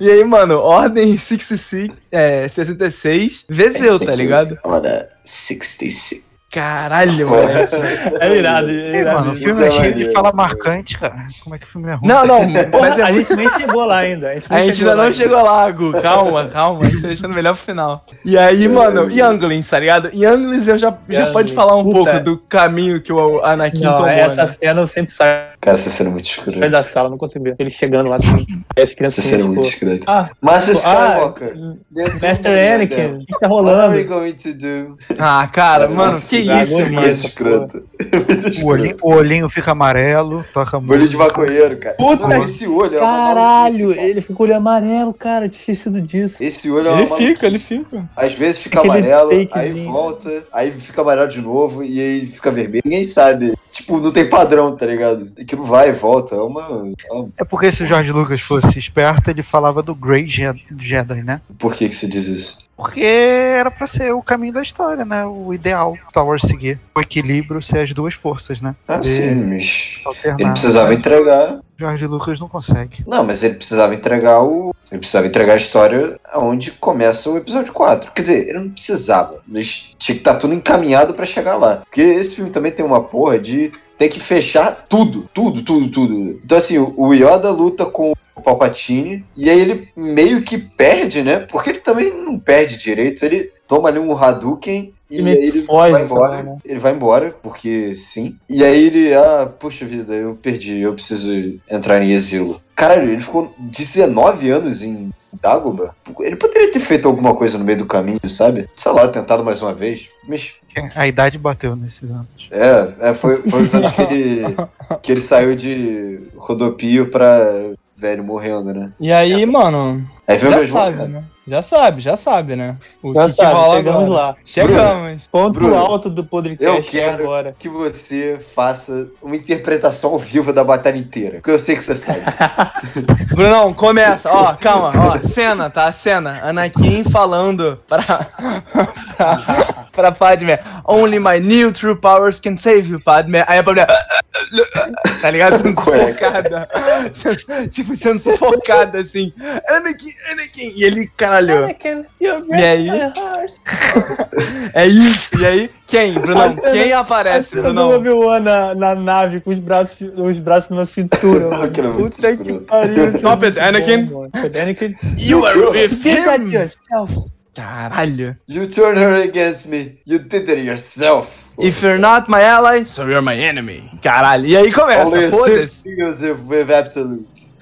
e aí, mano, Ordem 66, é, 66, Vezeu, tá ligado? Hora 66. Caralho, moleque. É irado, é irado. mano, o filme é é cheio de fala é marcante, cara. Como é que o filme é ruim? Não, não, mas é a muito gente nem chegou lá ainda. A gente, A nem gente ainda não chegou lá, Gu. Calma, calma. A gente tá deixando melhor pro final. E aí, mano, Younglings, tá ligado? Younglings eu já, já Younglings. pode falar um Puta. pouco do caminho que o Anakin Não, tomou, essa né? cena eu sempre saio Cara, essa cena é muito escura. da sala, não consigo ver. Ele chegando lá assim. Aí as crianças Essa cena é assim, muito tipo, escura. ah, Master ah, Skywalker. do Master mundo, Anakin, né? o que tá What are we rolando? going to do? Ah, cara, mano, Nossa, que isso, mano. Muito escroto. <laughs> Muito O olhinho, escroto. o olhinho fica amarelo, toca Olho de maconheiro, cara. Puta Não, esse olho é Caralho, ele ficou olhando amarelo, cara, eu tinha esquecido disso. Esse olho é uma Ele fica, ele fica. Às vezes fica Aquele amarelo, aí fakezinho. volta, aí fica amarelo de novo e aí fica vermelho. Ninguém sabe. Tipo, não tem padrão, tá ligado? Aquilo vai e volta. É uma. é uma- É porque se o George Lucas fosse esperto, ele falava do Grey Je- Jedi, né? Por que, que você diz isso? Porque era pra ser o caminho da história, né? O ideal Star Wars seguir. O equilíbrio ser as duas forças, né? Ah, De sim, mas. Ele precisava entregar. George Lucas não consegue. Não, mas ele precisava entregar o. Ele precisava entregar a história onde começa o episódio 4. Quer dizer, ele não precisava, mas tinha que estar tudo encaminhado pra chegar lá. Porque esse filme também tem uma porra de ter que fechar tudo, tudo, tudo, tudo. Então, assim, o Yoda luta com o Palpatine e aí ele meio que perde, né? Porque ele também não perde direito. Ele toma ali um Hadouken E Ele meio aí ele foge, vai embora. né? Ele vai embora, porque sim. E aí ele, ah, puxa vida, eu perdi, eu preciso entrar em exílio. Caralho, ele ficou 19 anos em Dagobah. Ele poderia ter feito alguma coisa no meio do caminho, sabe? Sei lá, tentado mais uma vez. Mas A idade bateu nesses anos. é, é foi, foi os anos que ele, que ele saiu de rodopio pra velho morrendo, né? E aí, mano, Aí veio já sabe, né? Já sabe, já sabe, né? O Já que, que sabe, rola chegamos agora. lá. Chegamos. Ponto Bruno, alto do eu podcast quero- agora. que você faça uma interpretação ao vivo da batalha inteira. Porque eu sei que você sabe. <laughs> Brunão, começa. Ó, calma, ó. Cena, tá? Cena. Anakin falando pra. <laughs> pra, pra Padme. Only my new true powers can save you, Padme. Aí a Padme. <laughs> Tá ligado? Sendo sufocada. tipo, sendo sufocada assim. Anakin, Anakin. E ele, caralho. E aí? <laughs> É isso. E aí, quem, Brunão? Quem aparece, cena do Brunão? Obi-Wan na, na nave com os braços, os braços na cintura. é Puta que pariu. isso é Stop it, muito Anakin. Anakin. You are with him. yourself. Caralho. You turn her against me. You did it yourself. If you're not my ally, so you're my enemy. Caralho. E aí começa, foda-se.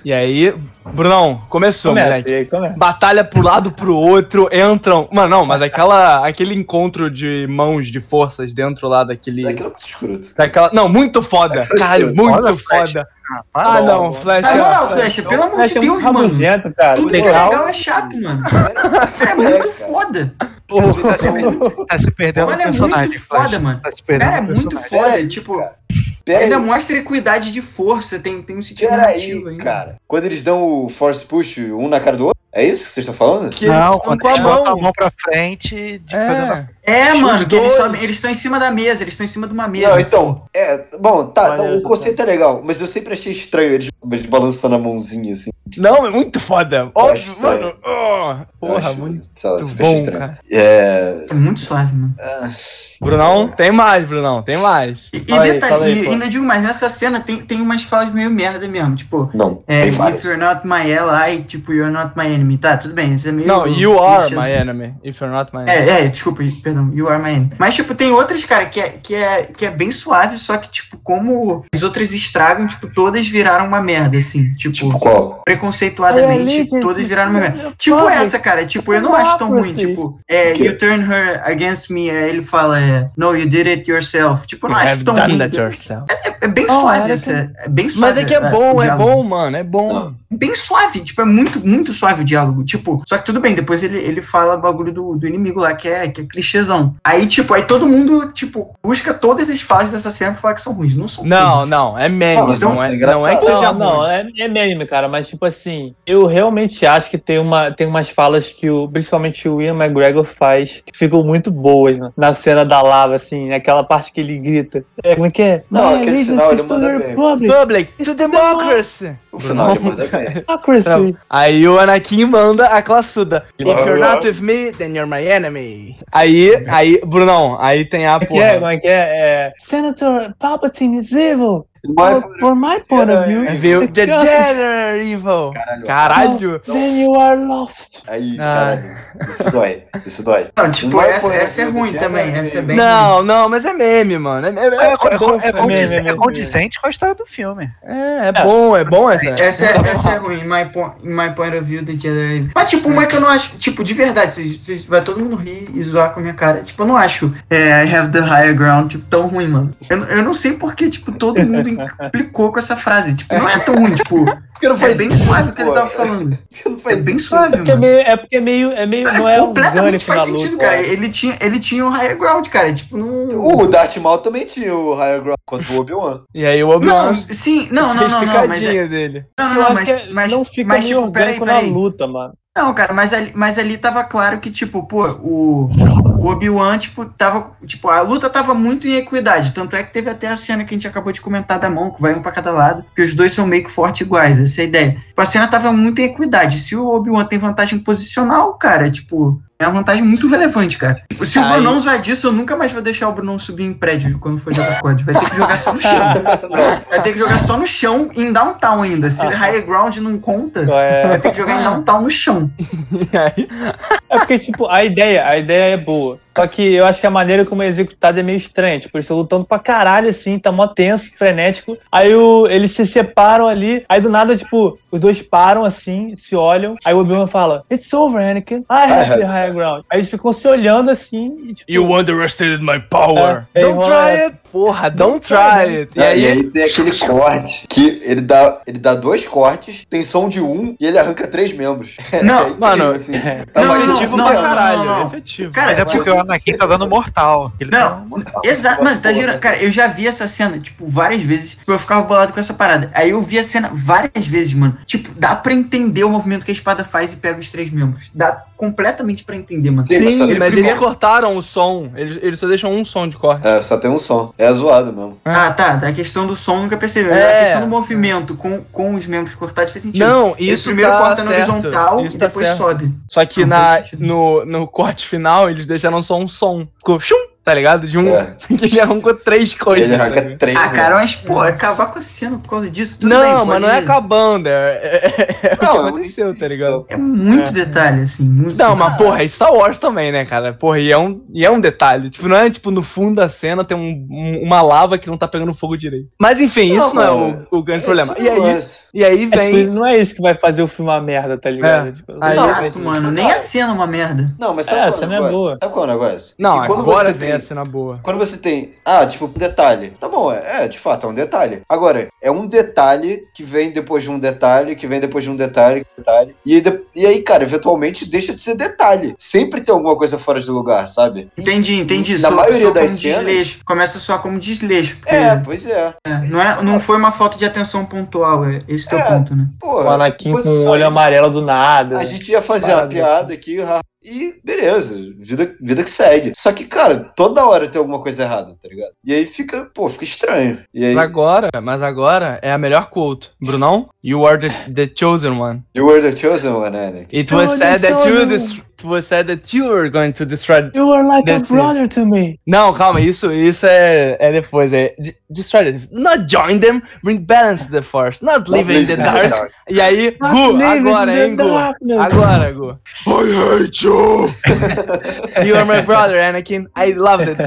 E aí, Brunão, começou, Começa, moleque. aí, começa. Batalha pro lado pro outro, entram. Mano, não, mas aquela, aquele encontro de mãos de forças dentro lá daquele. É muito escroto. Daquela, não, muito foda. Caralho, muito Foda, foda. Ah, Ah, não, Flash. Na moral, ó, Flecha, pelo amor Flash de é Deus, mano. rabugento, cara. Tudo que é Legal. legal é chato, mano. É muito foda. Tá se, per- tá se perdendo Mano, no é personagem. muito foda, Flash. mano. Tá se perdendo Cara, é muito foda. Tipo, Pera ainda aí, mostra equidade de força, tem, tem um sentido pera narrativo aí, ainda. cara. Quando eles dão o force push um na cara do outro, é isso que vocês estão falando? Que eles Não, estão quando com a eles botam a mão. pra frente, de É. É, Os mano, que eles sobem, eles estão em cima da mesa, eles estão em cima de uma mesa. Não, então, é, bom, tá, Olha tá, o conceito é legal, mas eu sempre achei estranho eles, eles balançando a mãozinha assim. Não, é muito foda. Óbvio, mano. oh, porra, acho, muito sei lá, bom, estranho. cara. É. É muito suave, mano. Brunão, tem mais, Brunão, tem mais. E, e aí, detalhe, aí, e ainda digo mais, nessa cena tem, tem umas falas meio merda mesmo, tipo, Não, é, tem if vários. you're not my ally, tipo, you're not my enemy. Tá, tudo bem, isso é meio... Não, you are my enemy. If you're not my enemy. É, é, desculpa, perdão, you are my enemy. Mas, tipo, tem outras, cara, que é, que é, que é bem suave, só que, tipo, como as outras estragam, tipo, todas viraram uma merda, assim, tipo, Tipo qual? preconceituadamente, todas viraram uma merda. Tipo essa, cara, tipo, eu não acho tão ruim, tipo, é, you turn her against me, aí ele fala, é, no, you did it yourself. Tipo, não acho have tão done ruim. that yourself. É, é bem Oh, suave essa, é bem suave. Mas é que é bom, é bom, mano, é bom. Não. Bem suave, tipo, é muito, muito suave o diálogo. Tipo, só que tudo bem, depois ele, ele fala o bagulho do, do inimigo lá, que é, que é clichêzão. Aí, tipo, aí todo mundo, tipo, busca todas as fases dessa cena pra falar que são ruins. Não são Não, todas. não, é meme, Não, não, mas é, é não é que seja Não, não, é, é meme, cara, mas tipo assim, eu realmente acho que tem, uma, tem umas falas que o, principalmente o Ian McGregor faz que ficam muito boas né? na cena da lava, assim, naquela parte que ele grita. É, como é que é? Não, aquele final ele to manda the bem. Republic, Public to democracy. O final ele manda bem. <laughs> Aí o Anakin manda a classuda. If you're not with me, then you're my enemy. Aí, aí, Brunão, aí tem a é que é? Porra. é que é? é? Senator Palpatine is evil. Mas- For, my point of view, Viu? the justice- Jedi Evil. Caralho. Caralho. then you are lost. Aí, Ah. caralho. Isso dói. Isso dói. Não, tipo, é essa, essa é ruim também. Essa é bem ruim. Não, não, mas é meme, mano. É, é, é, É, é bom, é, é, é condiz- meme, é é condizente com a história do filme. é, é bom, é bom essa. Essa é, essa é ruim, my, point, in my point of view, the Jedi. Mas, tipo, uma que eu não acho, tipo, de verdade, vocês, vai todo mundo rir e zoar com a minha cara. Tipo, eu não acho é, I have the higher ground, tipo, tão ruim, mano. Eu, eu não sei porque, tipo, todo <laughs> mundo <laughs> implicou com essa frase. Tipo, não é tão ruim, tipo, <laughs> Porque não é faz bem sentido, suave o que ele tava falando. <laughs> Não É bem suave, Porque é mano. meio, é porque meio, é meio, não é completamente faz na sentido, luta. cara. Ele tinha, ele tinha um higher ground, cara. Tipo, não. O Darth Maul também tinha o Higher Ground contra o Obi-Wan. E aí o Não, Obi-Wan sim, não, não, não, não, mas é, dele. não, não, não, mas, é- mas não fica mas, meio tipo, peraí, orgânico na peraí. luta, mano. Não, cara, mas ali, mas ali tava claro que, tipo, pô, o, o Obi-Wan, tipo, tava. Tipo, a luta tava muito em equidade. Tanto é que teve até a cena que a gente acabou de comentar da mão, que vai um pra cada lado, que os dois são meio que forte iguais, essa é a ideia. Tipo, a cena tava muito em equidade. Se o Obi-Wan tem vantagem posicional, cara, tipo. É uma vantagem muito relevante, cara. Se o Brunão usar disso, eu nunca mais vou deixar o Brunão subir em prédio quando for jogar COD. Vai ter que jogar só no chão. <laughs> Vai ter que jogar só no chão em downtown ainda. Se high ground não conta, É, vai ter que jogar em downtown no chão. <laughs> E é porque, tipo, a ideia, a ideia é boa. Só que eu acho que a maneira como é executado é meio estranha. Tipo, eles estão lutando pra caralho, assim, tá mó tenso, frenético. Aí o, eles se separam ali. Aí do nada, tipo, os dois param assim, se olham. Aí o Obi-Wan fala: It's over, Anakin. I have the high ground. Aí eles ficam se olhando assim. E, tipo, You underestimated my power. É, don't é, try rola it. Porra, don't try it. E aí, tem aquele corte que ele dá, ele dá dois cortes, tem som de um e ele arranca três membros. <laughs> Não, É mano, assim. É. Tá Não, não, efetivo não, pra não, caralho. não, não. Efetivo. Cara, é porque tá dando mortal. Ele tá Não. Exato, mano, tá girando. Cara, eu já vi essa cena, tipo, várias vezes. Eu ficava bolado com essa parada. Aí eu vi a cena várias vezes, mano. Tipo, dá pra entender o movimento que a espada faz e pega os três membros. Dá completamente pra entender, mano. Sim, Sim, mas primeiro- eles cortaram o som. Eles, eles só deixam um som de corte. É, só tem um som. É zoado mesmo. Ah, tá. A questão do som nunca percebeu. É. A questão do movimento com, com os membros cortados faz sentido. Não, isso primeiro tá corta no certo. horizontal Isso e tá depois certo. sobe. Só que Não, na, no, no corte final, eles deixaram só um som. Ficou chum, tá ligado? De um. É. <laughs> que ele arrancou três coisas. Ele tá arranca três Ah, cara, mas, pô, acabar com a cena por causa disso, tudo não, bem. mas pode- não é acabando. É, é- é o que Não, aconteceu, tá ligado? É muito detalhe, assim, muito Não, detalhe. mas porra, é Star Wars também, né, cara? Porra, e é um, e é um detalhe. Tipo, não é tipo no fundo da cena tem um- um- uma lava que não tá pegando fogo direito. Mas enfim, Não, isso não, mano. é o, o grande É problema. E aí, e aí É, vem. tipo, não é isso que vai fazer o filme uma merda, tá ligado? É. Tipo, Aí- não, Exato, mano. Nem a cena é uma merda. Não, mas É, sabe a qual é o cena é boa. Sabe qual é o negócio? Não, agora tem- a cena boa. Quando você tem. Ah, tipo, um detalhe. Tá bom, é, é, de fato, é um detalhe. Agora, é um detalhe que vem depois de um detalhe, que vem depois de um detalhe, detalhe. E, de- e aí, cara, eventualmente deixa de ser detalhe. Sempre tem alguma coisa fora de lugar, sabe? Entendi, entendi. Na Só- maioria só das cenas- desleixo. Começa só como desleixo. porque, É, pois é. é, não, é, não foi uma falta de atenção pontual, é esse teu É. ponto, né? Porra, o Anakin com o olho amarelo do nada. A gente ia fazer uma Parada. piada aqui, e beleza, vida, vida que segue. Só que, cara, toda hora tem alguma coisa errada, tá ligado? E aí fica, pô, fica estranho. E aí, Mas agora, mas agora é a melhor quote. Brunão, you are the, the chosen one. you were the chosen one, Anakin. It You was are said that you it was said that you were going to destroy. You are like a it. brother to me. Não, calma, isso, isso é, é depois. É de- destroy it. Not join them, bring balance to the force. Not live in the dark. E aí, Not Gu, agora, in hein, Gu? Agora, Gu. I hate you! <laughs> you are my brother, Anakin. I love it.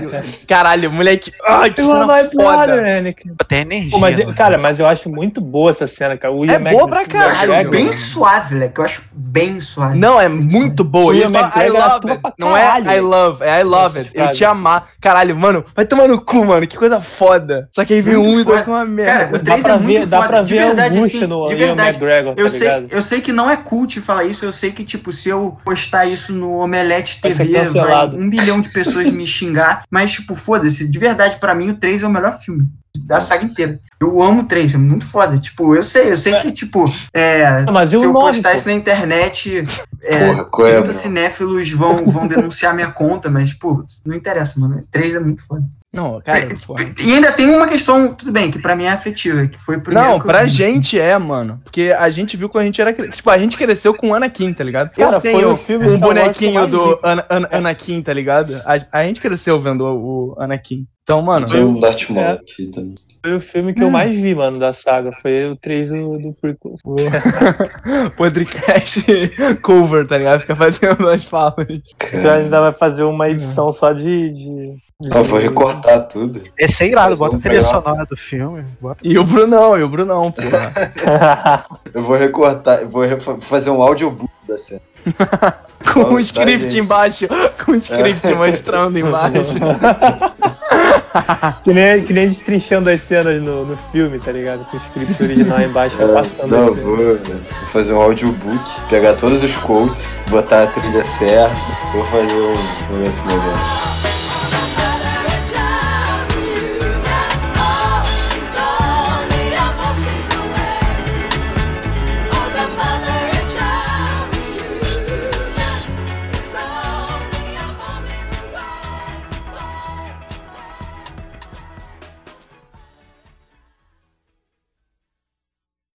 Caralho, moleque. Ai, que You are cena my brother, foda. Anakin. Tem energia. Pô, mas, cara, mas eu acho muito boa essa cena, cara. O É Ian boa pra caralho, McGregor, Bem suave, moleque. Eu acho bem suave. Não, é muito boa. E ele fala, I love it. Não é. I love, é I love it. Eu te amar. Caralho, mano, vai tomar no cu, mano. Que coisa foda. Só que aí vem um e dois com uma Cara, merda. o Dá 3 pra é muito ver, dá foda. pra de ver a verdade, assim, no de verdade. McGregor, Eu tá sei, ligado? eu sei que não é cult falar isso, eu sei que, tipo, se eu postar isso no Omelete TV, vai um bilhão de pessoas me <laughs> xingar, mas, tipo, foda-se, de verdade, pra mim, o 3 é o melhor filme da saga inteira. Eu amo o 3, é muito foda. Tipo, eu sei, eu sei que, tipo, é, Mas se eu nome, postar pô? isso na internet, é, <laughs> Porra, qual é, 30 mano? cinéfilos vão, vão denunciar minha conta, mas, pô, não interessa, mano. 3 é muito foda. Não, cara, porra. E ainda tem uma questão, tudo bem, que pra mim é afetiva, que foi o primeiro Não, pra vi, assim. gente é, mano. Porque a gente viu quando a gente era criança. Tipo, a gente cresceu com o Anakin, tá ligado? Cara, eu foi tenho o filme um bonequinho do. Ana- Ana- Anakin, tá ligado? A, a gente cresceu vendo o, o Anakin. Então, mano. Tem um Darth Maul É. aqui também. Foi o filme que eu mais vi, mano, da saga. Foi o 3 do, do prequel. <laughs> podcast <laughs> cover, tá ligado? Fica fazendo as falas. Então ainda vai fazer uma edição só de, de Eu vou recortar tudo. Esse é irado, Vocês bota a trilha pegar. sonora do filme. Bota... E o Brunão, e o Brunão, porra. <laughs> Eu vou recortar, eu vou fazer um audiobook da cena. <laughs> Com Nossa, um script embaixo. Com um script mostrando embaixo. <laughs> que, nem, que nem destrinchando as cenas no, no filme, tá ligado? Com o script original embaixo, É, passando não, assim. vou, vou fazer um audiobook, pegar todos os quotes, botar a trilha certa, vou fazer um negócio melhor.